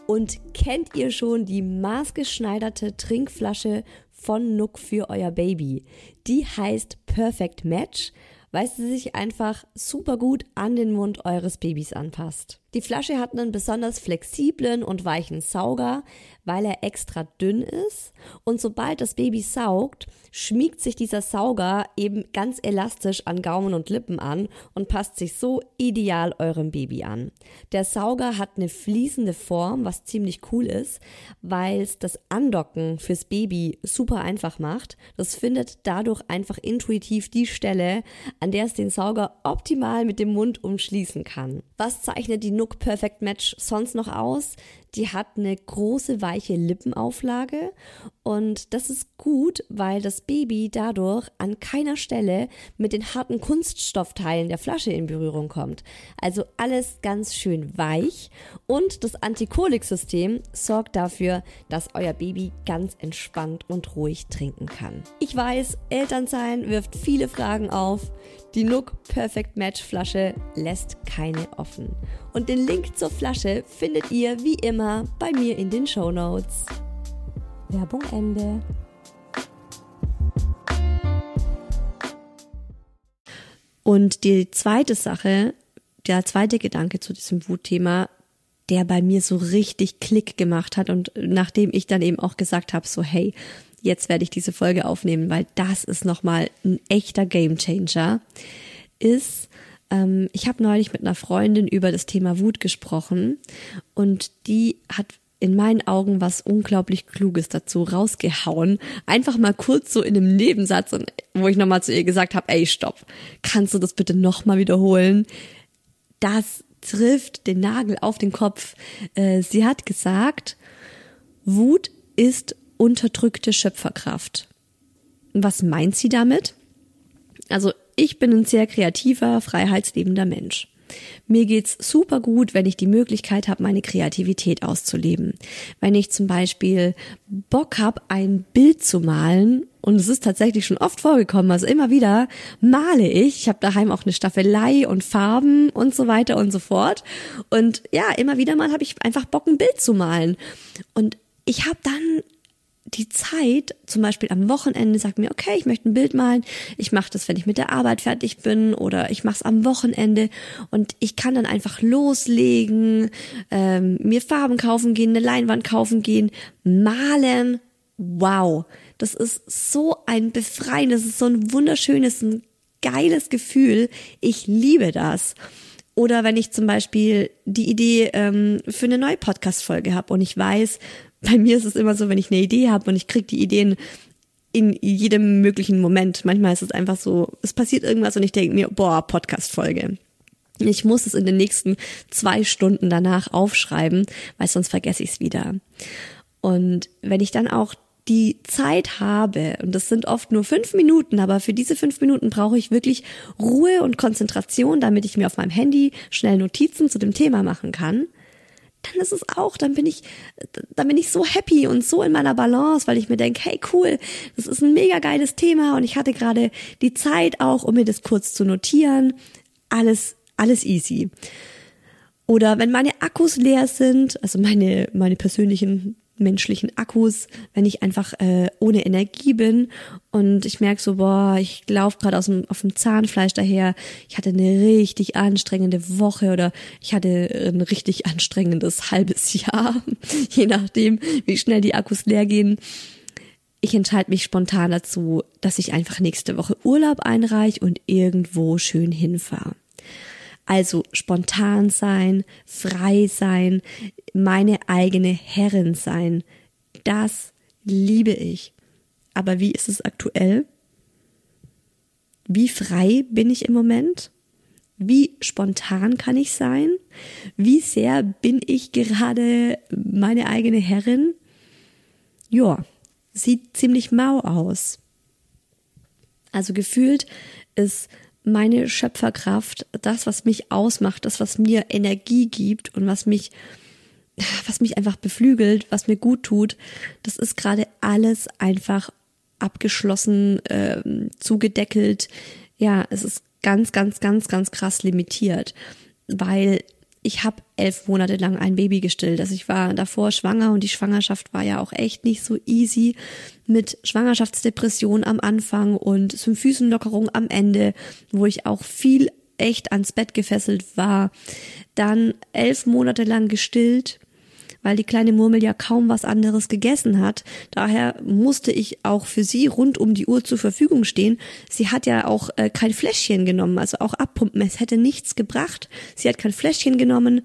Und kennt ihr schon die maßgeschneiderte Trinkflasche von Nook für euer Baby. Die heißt Perfect Match, weil sie sich einfach super gut an den Mund eures Babys anpasst. Die Flasche hat einen besonders flexiblen und weichen Sauger, weil er extra dünn ist. Und sobald das Baby saugt, schmiegt sich dieser Sauger eben ganz elastisch an Gaumen und Lippen an und passt sich so ideal eurem Baby an. Der Sauger hat eine fließende Form, was ziemlich cool ist, weil es das Andocken fürs Baby super einfach macht. Das findet dadurch einfach intuitiv die Stelle, an der es den Sauger optimal mit dem Mund umschließen kann. Was zeichnet die Nook Perfect Match sonst noch aus? Die hat eine große weiche Lippenauflage und das ist gut, weil das Baby dadurch an keiner Stelle mit den harten Kunststoffteilen der Flasche in Berührung kommt. Also alles ganz schön weich und das Antikolik-System sorgt dafür, dass euer Baby ganz entspannt und ruhig trinken kann. Ich weiß, Elternsein wirft viele Fragen auf. Die Nook Perfect Match Flasche lässt keine offen. Und den Link zur Flasche findet ihr wie immer bei mir in den Show Notes. Werbung Ende. Und die zweite Sache, der zweite Gedanke zu diesem Wutthema, der bei mir so richtig Klick gemacht hat und nachdem ich dann eben auch gesagt habe, so hey, jetzt werde ich diese Folge aufnehmen, weil das ist nochmal ein echter Gamechanger, ist, ähm, ich habe neulich mit einer Freundin über das Thema Wut gesprochen und die hat in meinen Augen was unglaublich Kluges dazu rausgehauen. Einfach mal kurz so in einem Nebensatz, wo ich nochmal zu ihr gesagt habe, ey, stopp, kannst du das bitte nochmal wiederholen? Das trifft den Nagel auf den Kopf. Äh, sie hat gesagt, Wut ist unterdrückte Schöpferkraft. Was meint sie damit? Also ich bin ein sehr kreativer, freiheitslebender Mensch. Mir geht's super gut, wenn ich die Möglichkeit habe, meine Kreativität auszuleben. Wenn ich zum Beispiel Bock habe, ein Bild zu malen und es ist tatsächlich schon oft vorgekommen, also immer wieder male ich. Ich habe daheim auch eine Staffelei und Farben und so weiter und so fort. Und ja, immer wieder mal habe ich einfach Bock, ein Bild zu malen. Und ich habe dann die Zeit, zum Beispiel am Wochenende, sagt mir, okay, ich möchte ein Bild malen, ich mache das, wenn ich mit der Arbeit fertig bin oder ich mache es am Wochenende und ich kann dann einfach loslegen, ähm, mir Farben kaufen gehen, eine Leinwand kaufen gehen, malen. Wow, das ist so ein befreiendes, das ist so ein wunderschönes, ein geiles Gefühl. Ich liebe das. Oder wenn ich zum Beispiel die Idee ähm, für eine neue Podcast-Folge habe und ich weiß, bei mir ist es immer so, wenn ich eine Idee habe und ich kriege die Ideen in jedem möglichen Moment. Manchmal ist es einfach so, es passiert irgendwas und ich denke mir, boah, Podcast-Folge. Ich muss es in den nächsten zwei Stunden danach aufschreiben, weil sonst vergesse ich es wieder. Und wenn ich dann auch die Zeit habe, und das sind oft nur fünf Minuten, aber für diese fünf Minuten brauche ich wirklich Ruhe und Konzentration, damit ich mir auf meinem Handy schnell Notizen zu dem Thema machen kann, dann ist es auch, dann bin ich, dann bin ich so happy und so in meiner Balance, weil ich mir denke, hey cool, das ist ein mega geiles Thema und ich hatte gerade die Zeit auch, um mir das kurz zu notieren. Alles, alles easy. Oder wenn meine Akkus leer sind, also meine, meine persönlichen menschlichen Akkus, wenn ich einfach äh, ohne Energie bin und ich merke so, boah, ich laufe gerade aus dem, auf dem Zahnfleisch daher, ich hatte eine richtig anstrengende Woche oder ich hatte ein richtig anstrengendes halbes Jahr, *laughs* je nachdem, wie schnell die Akkus leer gehen. Ich entscheide mich spontan dazu, dass ich einfach nächste Woche Urlaub einreiche und irgendwo schön hinfahre. Also spontan sein, frei sein, meine eigene Herrin sein. Das liebe ich. Aber wie ist es aktuell? Wie frei bin ich im Moment? Wie spontan kann ich sein? Wie sehr bin ich gerade meine eigene Herrin? Ja, sieht ziemlich mau aus. Also gefühlt ist meine Schöpferkraft, das, was mich ausmacht, das, was mir Energie gibt und was mich, was mich einfach beflügelt, was mir gut tut, das ist gerade alles einfach abgeschlossen, äh, zugedeckelt. Ja, es ist ganz, ganz, ganz, ganz krass limitiert, weil ich habe elf Monate lang ein Baby gestillt. Also ich war davor schwanger und die Schwangerschaft war ja auch echt nicht so easy mit Schwangerschaftsdepression am Anfang und Symphysenlockerung am Ende, wo ich auch viel echt ans Bett gefesselt war. Dann elf Monate lang gestillt weil die kleine Murmel ja kaum was anderes gegessen hat. Daher musste ich auch für sie rund um die Uhr zur Verfügung stehen. Sie hat ja auch äh, kein Fläschchen genommen, also auch abpumpen. Es hätte nichts gebracht. Sie hat kein Fläschchen genommen.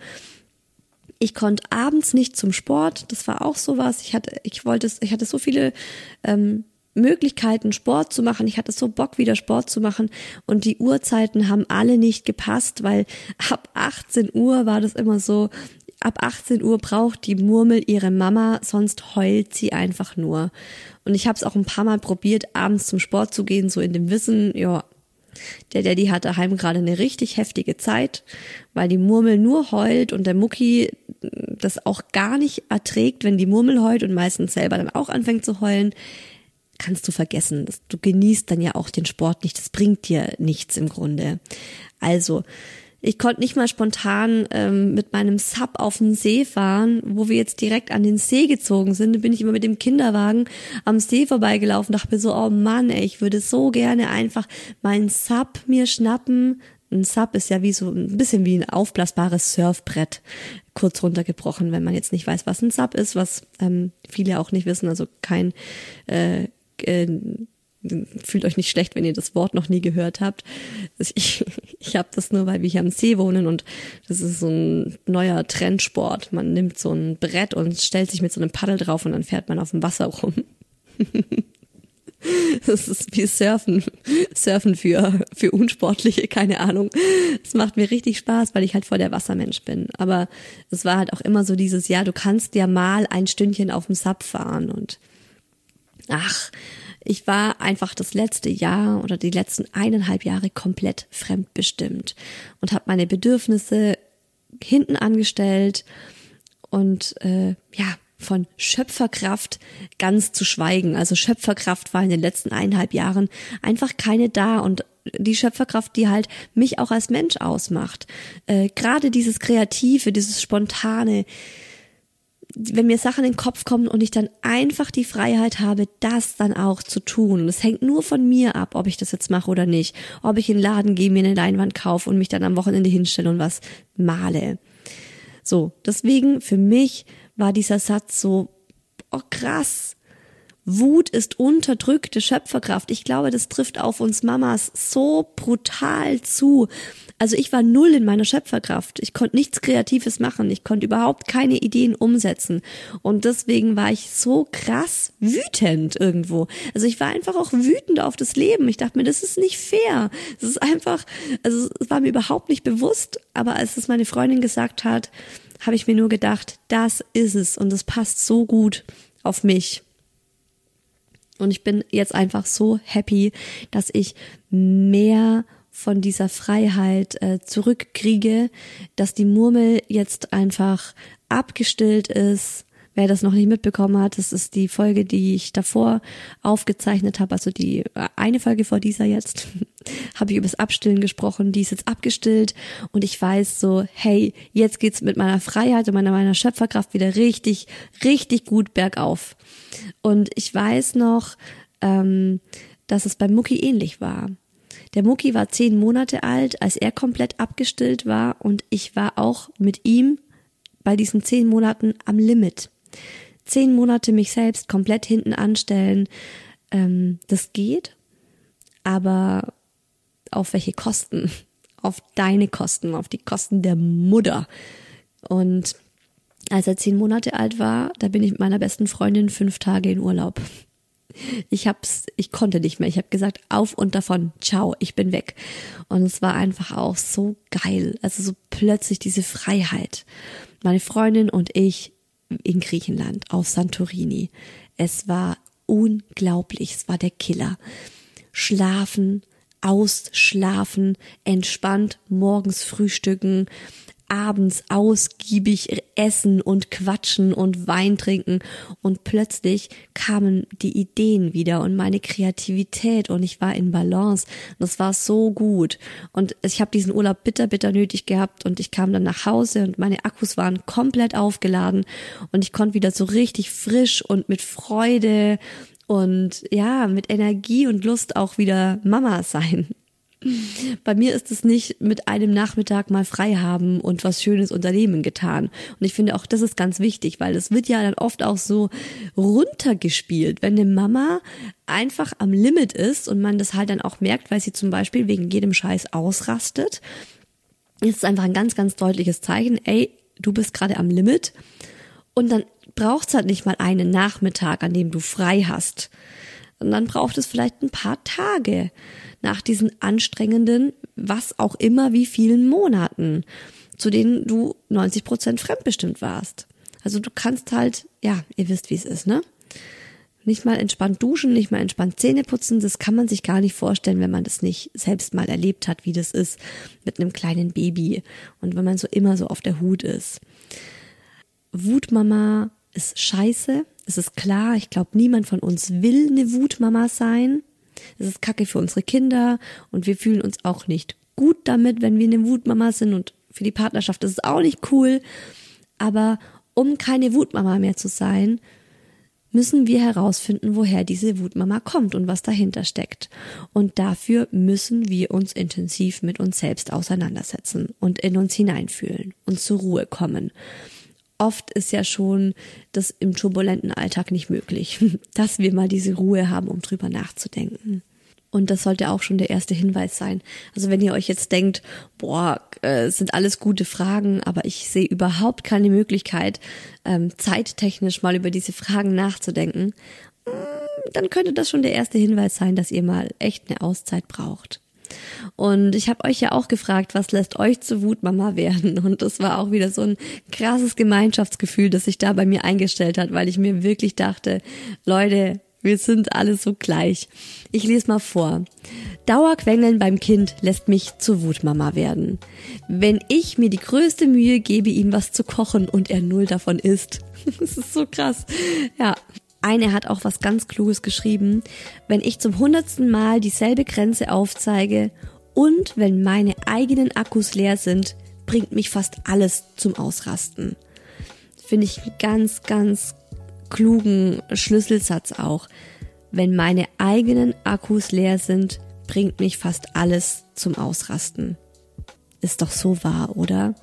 Ich konnte abends nicht zum Sport. Das war auch sowas. Ich hatte, ich wollte, ich hatte so viele ähm, Möglichkeiten, Sport zu machen. Ich hatte so Bock, wieder Sport zu machen. Und die Uhrzeiten haben alle nicht gepasst, weil ab 18 Uhr war das immer so, ab 18 Uhr braucht die Murmel ihre Mama, sonst heult sie einfach nur. Und ich habe es auch ein paar Mal probiert, abends zum Sport zu gehen, so in dem Wissen, ja, der Daddy hat daheim gerade eine richtig heftige Zeit, weil die Murmel nur heult und der Mucki das auch gar nicht erträgt, wenn die Murmel heult und meistens selber dann auch anfängt zu heulen. Kannst du vergessen. Du genießt dann ja auch den Sport nicht. Das bringt dir nichts im Grunde. Also, ich konnte nicht mal spontan ähm, mit meinem Sub auf den See fahren, wo wir jetzt direkt an den See gezogen sind. Da bin ich immer mit dem Kinderwagen am See vorbeigelaufen, dachte mir so, oh Mann, ey, ich würde so gerne einfach meinen Sub mir schnappen. Ein Sub ist ja wie so ein bisschen wie ein aufblasbares Surfbrett, kurz runtergebrochen, wenn man jetzt nicht weiß, was ein Sub ist, was ähm, viele auch nicht wissen, also kein äh, äh, fühlt euch nicht schlecht, wenn ihr das Wort noch nie gehört habt. Ich, ich habe das nur, weil wir hier am See wohnen und das ist so ein neuer Trendsport. Man nimmt so ein Brett und stellt sich mit so einem Paddel drauf und dann fährt man auf dem Wasser rum. *laughs* Das ist wie Surfen. Surfen für, für Unsportliche, keine Ahnung. Es macht mir richtig Spaß, weil ich halt voll der Wassermensch bin. Aber es war halt auch immer so dieses, ja, du kannst ja mal ein Stündchen auf dem Sub fahren und ach, ich war einfach das letzte Jahr oder die letzten eineinhalb Jahre komplett fremdbestimmt und habe meine Bedürfnisse hinten angestellt und äh, ja von Schöpferkraft ganz zu schweigen. Also Schöpferkraft war in den letzten eineinhalb Jahren einfach keine da und die Schöpferkraft, die halt mich auch als Mensch ausmacht. Äh, Gerade dieses Kreative, dieses Spontane, wenn mir Sachen in den Kopf kommen und ich dann einfach die Freiheit habe, das dann auch zu tun. Und es hängt nur von mir ab, ob ich das jetzt mache oder nicht. Ob ich in den Laden gehe, mir eine Leinwand kaufe und mich dann am Wochenende hinstelle und was male. So, deswegen für mich war dieser Satz so, oh krass, Wut ist unterdrückte Schöpferkraft. Ich glaube, das trifft auf uns Mamas so brutal zu. Also ich war null in meiner Schöpferkraft. Ich konnte nichts Kreatives machen. Ich konnte überhaupt keine Ideen umsetzen. Und deswegen war ich so krass wütend irgendwo. Also ich war einfach auch wütend auf das Leben. Ich dachte mir, das ist nicht fair. Das ist einfach, also es war mir überhaupt nicht bewusst. Aber als es meine Freundin gesagt hat, habe ich mir nur gedacht, das ist es. Und es passt so gut auf mich. Und ich bin jetzt einfach so happy, dass ich mehr von dieser Freiheit äh, zurückkriege, dass die Murmel jetzt einfach abgestillt ist. Wer das noch nicht mitbekommen hat, das ist die Folge, die ich davor aufgezeichnet habe, also die äh, eine Folge vor dieser jetzt, *laughs* habe ich über das Abstillen gesprochen, die ist jetzt abgestillt und ich weiß so, hey, jetzt geht's mit meiner Freiheit und meiner, meiner Schöpferkraft wieder richtig, richtig gut bergauf. Und ich weiß noch, ähm, dass es beim Mucki ähnlich war. Der Mucki war zehn Monate alt, als er komplett abgestillt war und ich war auch mit ihm bei diesen zehn Monaten am Limit. Zehn Monate mich selbst komplett hinten anstellen, ähm, das geht, aber auf welche Kosten? *laughs* Auf deine Kosten, auf die Kosten der Mutter. Und als er zehn Monate alt war, da bin ich mit meiner besten Freundin fünf Tage in Urlaub. Ich hab's, ich konnte nicht mehr. Ich habe gesagt, auf und davon, ciao, ich bin weg. Und es war einfach auch so geil. Also so plötzlich diese Freiheit. Meine Freundin und ich in Griechenland auf Santorini. Es war unglaublich. Es war der Killer. Schlafen, ausschlafen, entspannt morgens frühstücken, abends ausgiebig essen und quatschen und Wein trinken. Und plötzlich kamen die Ideen wieder und meine Kreativität. Und ich war in Balance. Und das war so gut. Und ich habe diesen Urlaub bitter bitter nötig gehabt. Und ich kam dann nach Hause und meine Akkus waren komplett aufgeladen. Und ich konnte wieder so richtig frisch und mit Freude und ja, mit Energie und Lust auch wieder Mama sein. Bei mir ist es nicht mit einem Nachmittag mal frei haben und was Schönes unternehmen getan. Und ich finde auch, das ist ganz wichtig, weil es wird ja dann oft auch so runtergespielt, wenn eine Mama einfach am Limit ist und man das halt dann auch merkt, weil sie zum Beispiel wegen jedem Scheiß ausrastet. Ist es einfach ein ganz, ganz deutliches Zeichen, ey, du bist gerade am Limit. Und dann braucht es halt nicht mal einen Nachmittag, an dem du frei hast. Und dann braucht es vielleicht ein paar Tage nach diesen anstrengenden, was auch immer, wie vielen Monaten, zu denen du 90 Prozent fremdbestimmt warst. Also du kannst halt, ja, ihr wisst, wie es ist, ne? Nicht mal entspannt duschen, nicht mal entspannt Zähne putzen, das kann man sich gar nicht vorstellen, wenn man das nicht selbst mal erlebt hat, wie das ist mit einem kleinen Baby und wenn man so immer so auf der Hut ist. Wutmama ist scheiße, es ist klar, ich glaube, niemand von uns will eine Wutmama sein. Es ist kacke für unsere Kinder und wir fühlen uns auch nicht gut damit, wenn wir eine Wutmama sind und für die Partnerschaft ist es auch nicht cool. Aber um keine Wutmama mehr zu sein, müssen wir herausfinden, woher diese Wutmama kommt und was dahinter steckt. Und dafür müssen wir uns intensiv mit uns selbst auseinandersetzen und in uns hineinfühlen und zur Ruhe kommen oft ist ja schon das im turbulenten Alltag nicht möglich, *laughs* dass wir mal diese Ruhe haben, um drüber nachzudenken. Und das sollte auch schon der erste Hinweis sein. Also wenn ihr euch jetzt denkt, boah, äh, sind alles gute Fragen, aber ich sehe überhaupt keine Möglichkeit, ähm, zeittechnisch mal über diese Fragen nachzudenken, mm, dann könnte das schon der erste Hinweis sein, dass ihr mal echt eine Auszeit braucht. Und ich habe euch ja auch gefragt, was lässt euch zu Wutmama werden? *laughs* Und das war auch wieder so ein krasses Gemeinschaftsgefühl, das sich da bei mir eingestellt hat, weil ich mir wirklich dachte, Leute, wir sind alle so gleich. Ich lese mal vor. Dauerquengeln beim Kind lässt mich zur Wutmama werden. Wenn ich mir die größte Mühe gebe, ihm was zu kochen und er null davon isst. *laughs* das ist so krass. Ja, eine hat auch was ganz Kluges geschrieben. Wenn ich zum hundertsten Mal dieselbe Grenze aufzeige und wenn meine eigenen Akkus leer sind, bringt mich fast alles zum Ausrasten. Finde ich einen ganz, ganz klugen Schlüsselsatz auch. Wenn meine eigenen Akkus leer sind, bringt mich fast alles zum Ausrasten. Ist doch so wahr, oder?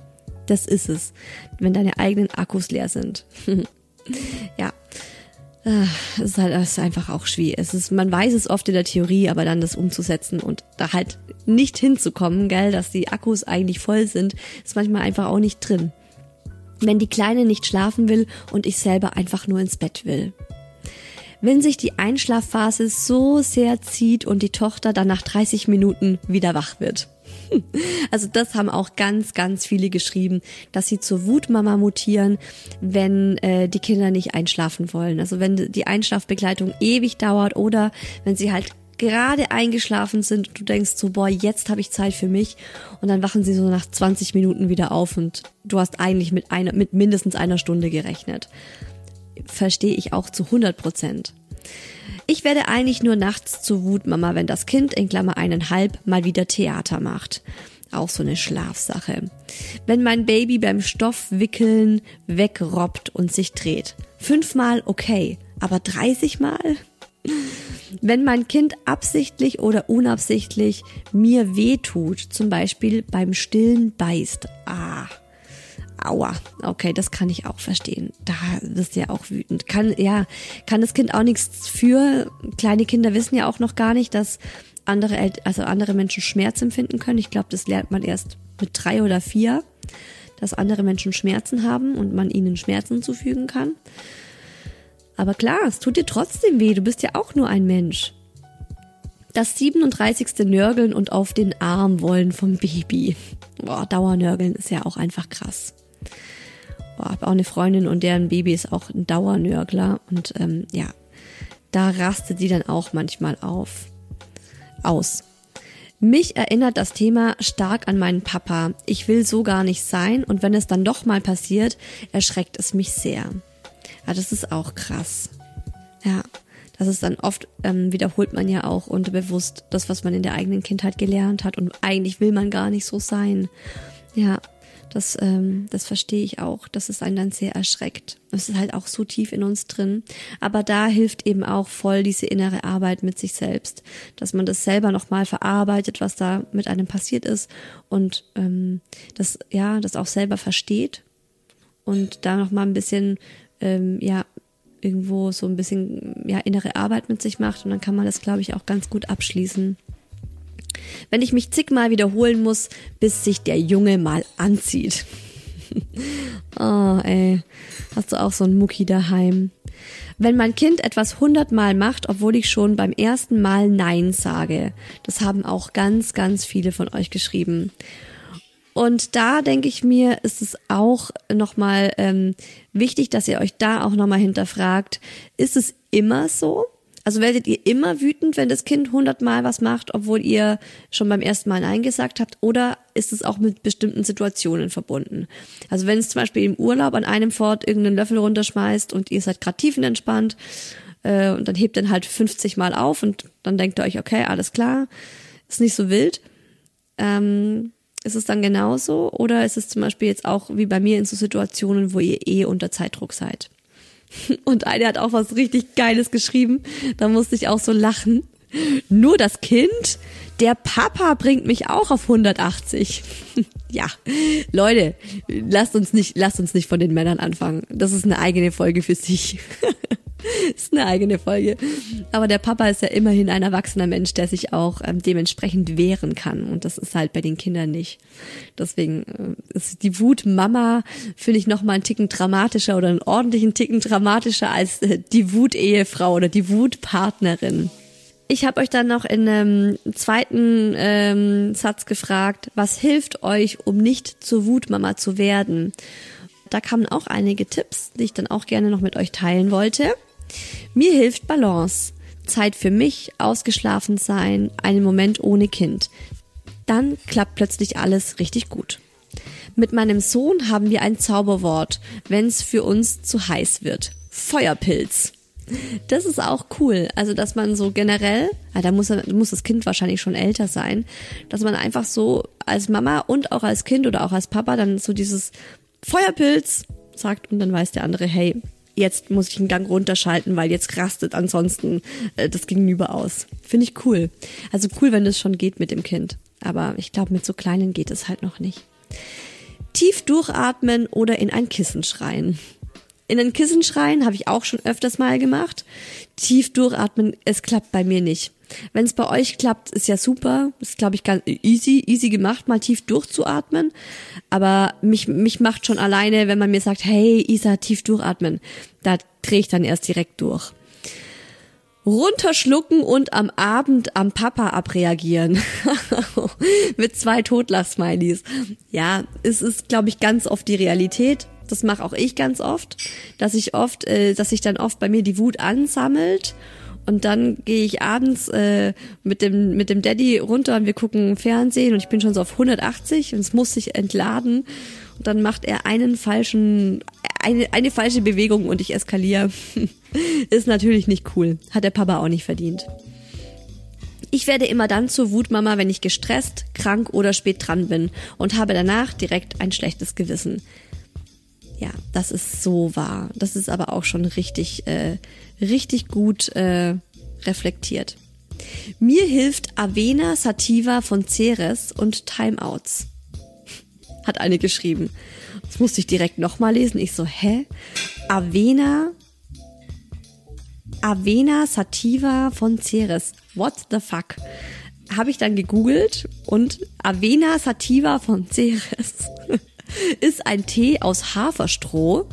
Das ist es, wenn deine eigenen Akkus leer sind. *laughs* ja, es ist halt ist einfach auch schwierig. Es ist, man weiß es oft in der Theorie, aber dann das umzusetzen und da halt nicht hinzukommen, gell, dass die Akkus eigentlich voll sind, ist manchmal einfach auch nicht drin. Wenn die Kleine nicht schlafen will und ich selber einfach nur ins Bett will. Wenn sich die Einschlafphase so sehr zieht und die Tochter dann nach 30 Minuten wieder wach wird. *laughs* Also das haben auch ganz, ganz viele geschrieben, dass sie zur Wutmama mutieren, wenn äh, die Kinder nicht einschlafen wollen. Also wenn die Einschlafbegleitung ewig dauert oder wenn sie halt gerade eingeschlafen sind und du denkst so, boah, jetzt habe ich Zeit für mich und dann wachen sie so nach 20 Minuten wieder auf und du hast eigentlich mit einer, mit mindestens einer Stunde gerechnet. Verstehe ich auch zu 100 Prozent. Ich werde eigentlich nur nachts zu Wutmama, wenn das Kind in Klammer eineinhalb mal wieder Theater macht. Auch so eine Schlafsache. Wenn mein Baby beim Stoffwickeln wegrobbt und sich dreht. Fünfmal okay, aber 30 Mal? Wenn mein Kind absichtlich oder unabsichtlich mir wehtut, zum Beispiel beim Stillen beißt. Ah, aua, okay, das kann ich auch verstehen. Da wirst du ja auch wütend. Kann, ja, kann das Kind auch nichts für. Kleine Kinder wissen ja auch noch gar nicht, dass andere, El also andere Menschen Schmerz empfinden können. Ich glaube, das lernt man erst mit drei oder vier, dass andere Menschen Schmerzen haben und man ihnen Schmerzen zufügen kann. Aber klar, es tut dir trotzdem weh. Du bist ja auch nur ein Mensch. Das 37. Nörgeln und auf den Arm wollen vom Baby. Boah, Dauernörgeln ist ja auch einfach krass boah, habe auch eine Freundin und deren Baby ist auch ein Dauernörgler und ähm, ja, da rastet sie dann auch manchmal auf. Aus. Mich erinnert das Thema stark an meinen Papa. Ich will so gar nicht sein und wenn es dann doch mal passiert, erschreckt es mich sehr. Ja, das ist auch krass. Ja, das ist dann oft, ähm, wiederholt man ja auch unterbewusst das, was man in der eigenen Kindheit gelernt hat und eigentlich will man gar nicht so sein. Ja, das, ähm, das verstehe ich auch, dass es einen dann sehr erschreckt. Es ist halt auch so tief in uns drin. Aber da hilft eben auch voll diese innere Arbeit mit sich selbst, dass man das selber nochmal verarbeitet, was da mit einem passiert ist und ähm, das ja das auch selber versteht und da nochmal ein bisschen ähm, ja irgendwo so ein bisschen ja innere Arbeit mit sich macht und dann kann man das glaube ich auch ganz gut abschließen wenn ich mich zigmal wiederholen muss, bis sich der Junge mal anzieht. *laughs* oh, ey. Hast du auch so ein Mucki daheim? Wenn mein Kind etwas hundertmal macht, obwohl ich schon beim ersten Mal Nein sage. Das haben auch ganz, ganz viele von euch geschrieben. Und da denke ich mir, ist es auch nochmal ähm, wichtig, dass ihr euch da auch nochmal hinterfragt, ist es immer so? Also werdet ihr immer wütend, wenn das Kind hundertmal was macht, obwohl ihr schon beim ersten Mal Nein gesagt habt? Oder ist es auch mit bestimmten Situationen verbunden? Also wenn es zum Beispiel im Urlaub an einem Fort irgendeinen Löffel runterschmeißt und ihr seid gerade tiefenentspannt äh, und dann hebt den halt 50 Mal auf und dann denkt ihr euch, okay, alles klar, ist nicht so wild. Ähm, ist es dann genauso? Oder ist es zum Beispiel jetzt auch wie bei mir in so Situationen, wo ihr eh unter Zeitdruck seid? *laughs* Und eine hat auch was richtig Geiles geschrieben. Da musste ich auch so lachen. Nur das Kind, der Papa bringt mich auch auf 180. *laughs* ja, Leute, lasst uns nicht, lasst uns nicht von den Männern anfangen. Das ist eine eigene Folge für sich. *laughs* *laughs* ist eine eigene Folge. Aber der Papa ist ja immerhin ein erwachsener Mensch, der sich auch ähm, dementsprechend wehren kann. Und das ist halt bei den Kindern nicht. Deswegen äh, ist die Wut Mama, finde ich, noch mal einen Ticken dramatischer oder einen ordentlichen Ticken dramatischer als äh, die Wut Ehefrau oder die Wut Partnerin. Ich habe euch dann noch in einem zweiten ähm, Satz gefragt, was hilft euch, um nicht zur Wutmama zu werden? Da kamen auch einige Tipps, die ich dann auch gerne noch mit euch teilen wollte. Mir hilft Balance. Zeit für mich, ausgeschlafen sein, einen Moment ohne Kind. Dann klappt plötzlich alles richtig gut. Mit meinem Sohn haben wir ein Zauberwort, wenn es für uns zu heiß wird. Feuerpilz. Das ist auch cool. Also, dass man so generell, ja, da muss, muss das Kind wahrscheinlich schon älter sein, dass man einfach so als Mama und auch als Kind oder auch als Papa dann so dieses Feuerpilz sagt und dann weiß der andere, hey, jetzt muss ich einen Gang runterschalten, weil jetzt rastet ansonsten äh, das Gegenüber aus. Finde ich cool. Also cool, wenn das schon geht mit dem Kind. Aber ich glaube, mit so kleinen geht es halt noch nicht. Tief durchatmen oder in ein Kissen schreien. In ein Kissen schreien habe ich auch schon öfters mal gemacht. Tief durchatmen, es klappt bei mir nicht. Wenn es bei euch klappt, ist ja super. Ist, glaube ich, ganz easy, easy gemacht, mal tief durchzuatmen. Aber mich, mich macht schon alleine, wenn man mir sagt, hey, Isa, tief durchatmen. Da drehe ich dann erst direkt durch. Runterschlucken und am Abend am Papa abreagieren. *laughs* Mit zwei Totlach-Smileys. Ja, es ist, glaube ich, ganz oft die Realität. Das mache auch ich ganz oft, dass ich oft, äh, dass sich dann oft bei mir die Wut ansammelt und dann gehe ich abends äh, mit dem mit dem Daddy runter und wir gucken Fernsehen und ich bin schon so auf 180 und es muss sich entladen und dann macht er einen falschen eine eine falsche Bewegung und ich eskaliere. *laughs* Ist natürlich nicht cool. Hat der Papa auch nicht verdient. Ich werde immer dann zur Wutmama, wenn ich gestresst, krank oder spät dran bin und habe danach direkt ein schlechtes Gewissen. Ja, das ist so wahr. Das ist aber auch schon richtig, äh, richtig gut äh, reflektiert. Mir hilft Avena Sativa von Ceres und Timeouts. *laughs* Hat eine geschrieben. Das musste ich direkt nochmal lesen. Ich so, hä? Avena Avena Sativa von Ceres. What the fuck? Habe ich dann gegoogelt und Avena Sativa von Ceres *laughs* ist ein Tee aus Haferstroh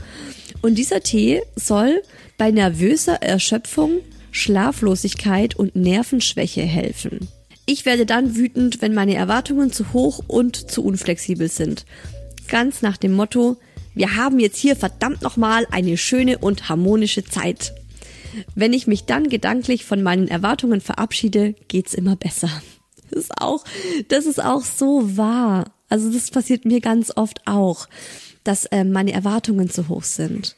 und dieser Tee soll bei nervöser Erschöpfung, Schlaflosigkeit und Nervenschwäche helfen. Ich werde dann wütend, wenn meine Erwartungen zu hoch und zu unflexibel sind. Ganz nach dem Motto, wir haben jetzt hier verdammt nochmal eine schöne und harmonische Zeit. Wenn ich mich dann gedanklich von meinen Erwartungen verabschiede, geht's immer besser. Das ist auch, das ist auch so wahr. Also das passiert mir ganz oft auch, dass ähm, meine Erwartungen zu hoch sind.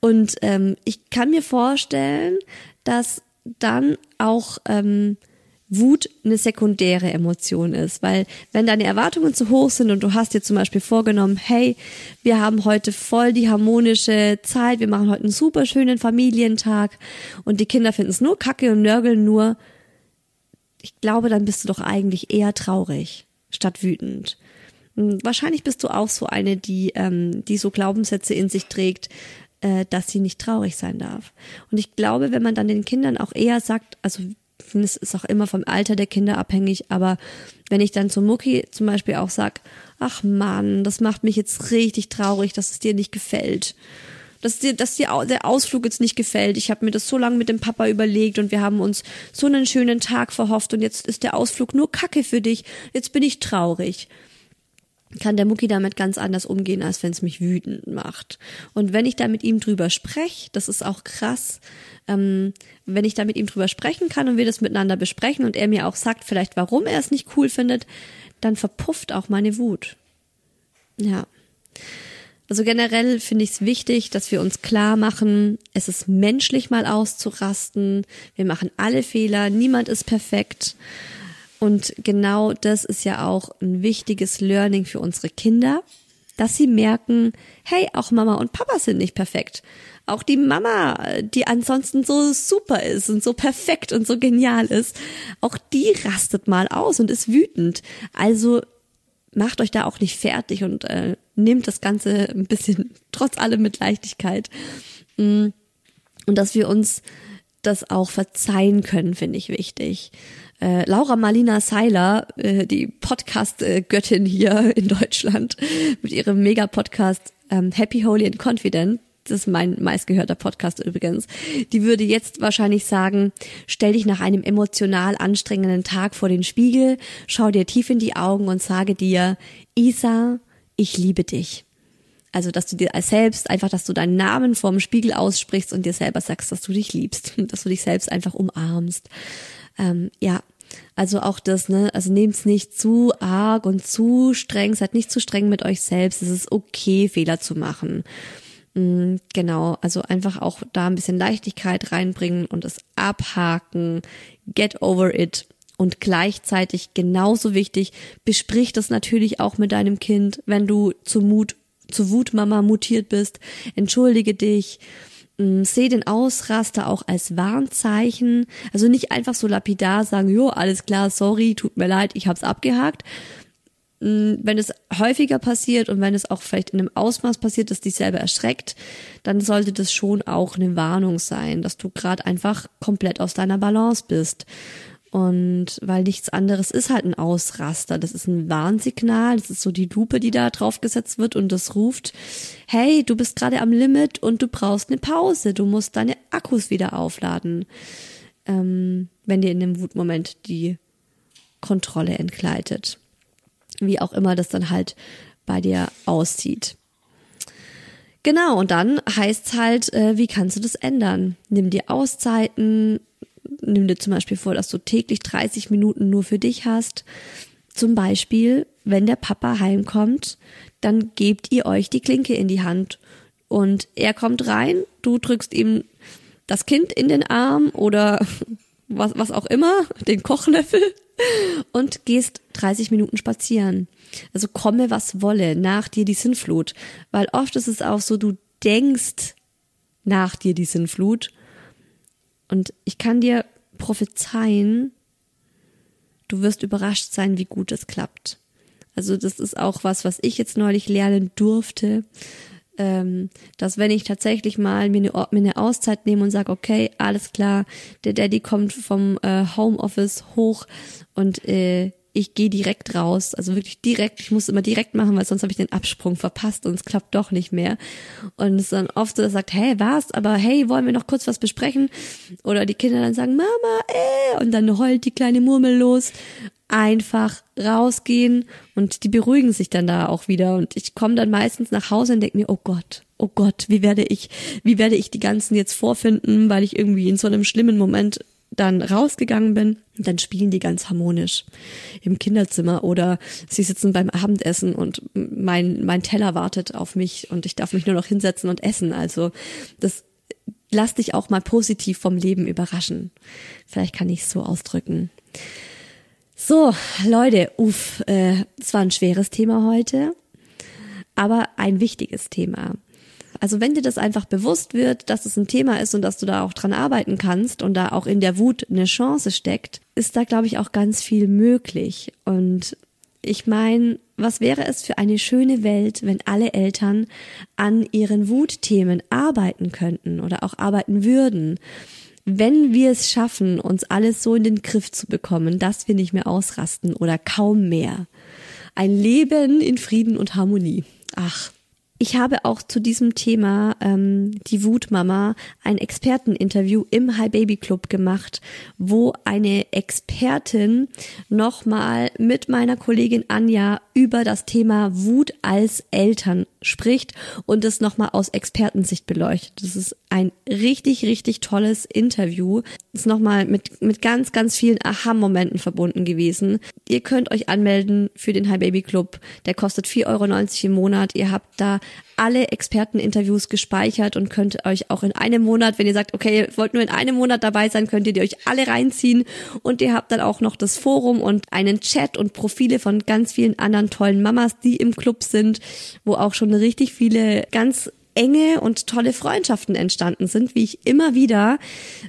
Und ähm, ich kann mir vorstellen, dass dann auch ähm, Wut eine sekundäre Emotion ist, weil wenn deine Erwartungen zu hoch sind und du hast dir zum Beispiel vorgenommen, hey, wir haben heute voll die harmonische Zeit, wir machen heute einen super schönen Familientag und die Kinder finden es nur kacke und nörgeln nur, ich glaube, dann bist du doch eigentlich eher traurig statt wütend. Hm, wahrscheinlich bist du auch so eine, die, ähm, die so Glaubenssätze in sich trägt, äh, dass sie nicht traurig sein darf. Und ich glaube, wenn man dann den Kindern auch eher sagt, also es ist auch immer vom Alter der Kinder abhängig, aber wenn ich dann zu Mucki zum Beispiel auch sag, ach Mann, das macht mich jetzt richtig traurig, dass es dir nicht gefällt. Dass dir, dass dir der Ausflug jetzt nicht gefällt. Ich habe mir das so lange mit dem Papa überlegt und wir haben uns so einen schönen Tag verhofft und jetzt ist der Ausflug nur Kacke für dich. Jetzt bin ich traurig kann der Mucki damit ganz anders umgehen, als wenn es mich wütend macht. Und wenn ich da mit ihm drüber spreche, das ist auch krass, ähm, wenn ich da mit ihm drüber sprechen kann und wir das miteinander besprechen und er mir auch sagt, vielleicht warum er es nicht cool findet, dann verpufft auch meine Wut. Ja. Also generell finde ich es wichtig, dass wir uns klar machen, es ist menschlich mal auszurasten. Wir machen alle Fehler, niemand ist perfekt. Und genau das ist ja auch ein wichtiges Learning für unsere Kinder, dass sie merken, hey, auch Mama und Papa sind nicht perfekt. Auch die Mama, die ansonsten so super ist und so perfekt und so genial ist, auch die rastet mal aus und ist wütend. Also macht euch da auch nicht fertig und äh, nehmt das Ganze ein bisschen *laughs* trotz allem mit Leichtigkeit. Mm. Und dass wir uns das auch verzeihen können, finde ich wichtig äh, Laura Marlina Seiler, äh, die Podcast-Göttin hier *laughs* in Deutschland, mit ihrem Mega-Podcast ähm, Happy, Holy and Confident, das ist mein meistgehörter Podcast übrigens, die würde jetzt wahrscheinlich sagen, stell dich nach einem emotional anstrengenden Tag vor den Spiegel, schau dir tief in die Augen und sage dir, Isa, ich liebe dich. Also, dass du dir selbst einfach, dass du deinen Namen vorm Spiegel aussprichst und dir selber sagst, dass du dich liebst, *laughs* dass du dich selbst einfach umarmst. Ähm, ja, also auch das, ne, also nehmt's nicht zu arg und zu streng, seid nicht zu streng mit euch selbst. Es ist okay, Fehler zu machen. Mm, genau, also einfach auch da ein bisschen Leichtigkeit reinbringen und es abhaken, get over it. Und gleichzeitig genauso wichtig, besprich das natürlich auch mit deinem Kind, wenn du zu Mut, zu Wutmama mutiert bist. Entschuldige dich, Mm, sehe den Ausraster auch als Warnzeichen. Also nicht einfach so lapidar sagen, jo, alles klar, sorry, tut mir leid, ich hab's abgehakt. Mm, wenn es häufiger passiert und wenn es auch vielleicht in einem Ausmaß passiert, das dich selber erschreckt, dann sollte das schon auch eine Warnung sein, dass du gerade einfach komplett aus deiner Balance bist. Und weil nichts anderes ist halt ein Ausraster. Das ist ein Warnsignal. Das ist so die Lupe, die da draufgesetzt wird und das ruft, hey, du bist gerade am Limit und du brauchst eine Pause. Du musst deine Akkus wieder aufladen. Ähm, wenn dir in dem Wutmoment die Kontrolle entgleitet. Wie auch immer das dann halt bei dir aussieht. Genau, und dann heißt halt, äh, wie kannst du das ändern? Nimm dir Auszeiten, nimm dir zum Beispiel vor, dass du täglich 30 Minuten nur für dich hast. Zum Beispiel, wenn der Papa heimkommt, dann gebt ihr euch die Klinke in die Hand und er kommt rein, du drückst ihm das Kind in den Arm oder *laughs* was, was auch immer, den Kochlöffel *laughs* und gehst 30 Minuten spazieren. Also komme was wolle, nach dir die Sinnflut. Weil oft ist es auch so, du denkst nach dir die Sinnflut und ich kann dir prophezeien, du wirst überrascht sein, wie gut es klappt. Also das ist auch was, was ich jetzt neulich lernen durfte, ähm, dass wenn ich tatsächlich mal mir eine, Auszeit nehme und sage, okay, alles klar, der Daddy kommt vom äh, Homeoffice hoch und äh, ich gehe direkt raus, also wirklich direkt, ich muss immer direkt machen, weil sonst habe ich den Absprung verpasst und es klappt doch nicht mehr. Und es ist dann oft so, dass sagt, hey, was? Aber hey, wollen wir noch kurz was besprechen? Oder die Kinder dann sagen, Mama, äh, und dann heult die kleine Murmel los. Einfach rausgehen und die beruhigen sich dann da auch wieder. Und ich komme dann meistens nach Hause und denke mir, oh Gott, oh Gott, wie werde ich, wie werde ich die ganzen jetzt vorfinden, weil ich irgendwie in so einem schlimmen Moment dann rausgegangen bin, dann spielen die ganz harmonisch im Kinderzimmer oder sie sitzen beim Abendessen und mein, mein Teller wartet auf mich und ich darf mich nur noch hinsetzen und essen. Also das lass dich auch mal positiv vom Leben überraschen. Vielleicht kann ich es so ausdrücken. So, Leute, uff, äh, es war ein schweres Thema heute, aber ein wichtiges Thema. Also wenn dir das einfach bewusst wird, dass es ein Thema ist und dass du da auch dran arbeiten kannst und da auch in der Wut eine Chance steckt, ist da, glaube ich, auch ganz viel möglich. Und ich meine, was wäre es für eine schöne Welt, wenn alle Eltern an ihren Wutthemen arbeiten könnten oder auch arbeiten würden? Wenn wir es schaffen, uns alles so in den Griff zu bekommen, dass wir nicht mehr ausrasten oder kaum mehr. Ein Leben in Frieden und Harmonie. Ach, ich habe auch zu diesem Thema ähm, die Wutmama ein Experteninterview im High Baby Club gemacht, wo eine Expertin nochmal mit meiner Kollegin Anja über das Thema Wut als Eltern spricht und es nochmal aus Expertensicht beleuchtet. Das ist ein richtig, richtig tolles Interview. Ist nochmal mit, mit ganz, ganz vielen Aha-Momenten verbunden gewesen. Ihr könnt euch anmelden für den High Baby Club. Der kostet 4,90 Euro im Monat. Ihr habt da alle Experteninterviews gespeichert und könnt euch auch in einem Monat, wenn ihr sagt, okay, ihr wollt nur in einem Monat dabei sein, könnt ihr die euch alle reinziehen und ihr habt dann auch noch das Forum und einen Chat und Profile von ganz vielen anderen tollen Mamas, die im Club sind, wo auch schon richtig viele ganz enge und tolle Freundschaften entstanden sind, wie ich immer wieder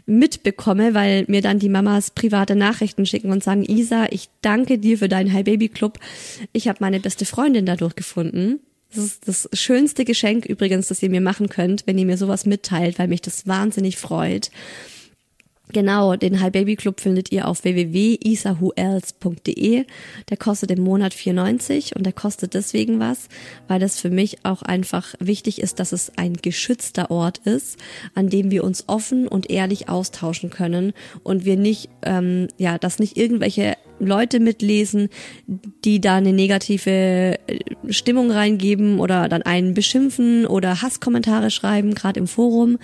mitbekomme, weil mir dann die Mamas private Nachrichten schicken und sagen, Isa, ich danke dir für deinen Hi Baby Club. Ich habe meine beste Freundin dadurch gefunden. Das ist das schönste Geschenk übrigens, das ihr mir machen könnt, wenn ihr mir sowas mitteilt, weil mich das wahnsinnig freut. Genau, den High Baby Club findet ihr auf www.isahuels.de. Der kostet im Monat 4,90 und der kostet deswegen was, weil das für mich auch einfach wichtig ist, dass es ein geschützter Ort ist, an dem wir uns offen und ehrlich austauschen können und wir nicht, ähm, ja, dass nicht irgendwelche Leute mitlesen, die da eine negative äh, Stimmung reingeben oder dann einen beschimpfen oder Hasskommentare schreiben, gerade im Forum.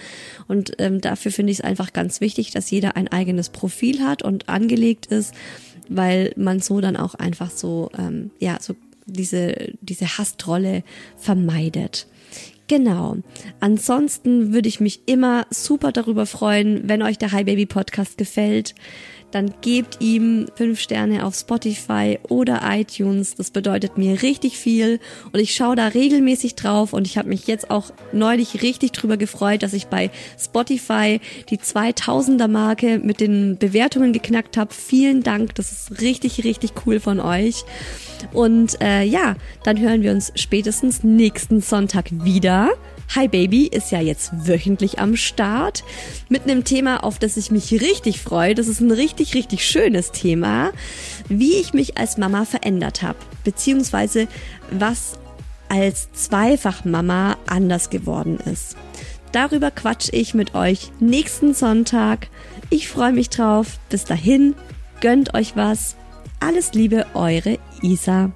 Und ähm, dafür finde ich es einfach ganz wichtig, dass jeder ein eigenes Profil hat und angelegt ist, weil man so dann auch einfach so, ähm, ja, so diese, diese Hasstrolle vermeidet. Genau. Ansonsten würde ich mich immer super darüber freuen, wenn euch der Hi Baby Podcast gefällt dann gebt ihm fünf Sterne auf Spotify oder iTunes. Das bedeutet mir richtig viel und ich schaue da regelmäßig drauf und ich habe mich jetzt auch neulich richtig drüber gefreut, dass ich bei Spotify die 2000er Marke mit den Bewertungen geknackt habe. Vielen Dank, das ist richtig, richtig cool von euch. Und äh, ja, dann hören wir uns spätestens nächsten Sonntag wieder. Hi Baby ist ja jetzt wöchentlich am Start mit einem Thema, auf das ich mich richtig freue. Das ist ein richtig, richtig schönes Thema, wie ich mich als Mama verändert habe, beziehungsweise was als Zweifachmama anders geworden ist. Darüber quatsch ich mit euch nächsten Sonntag. Ich freue mich drauf. Bis dahin, gönnt euch was. Alles Liebe, eure Isa.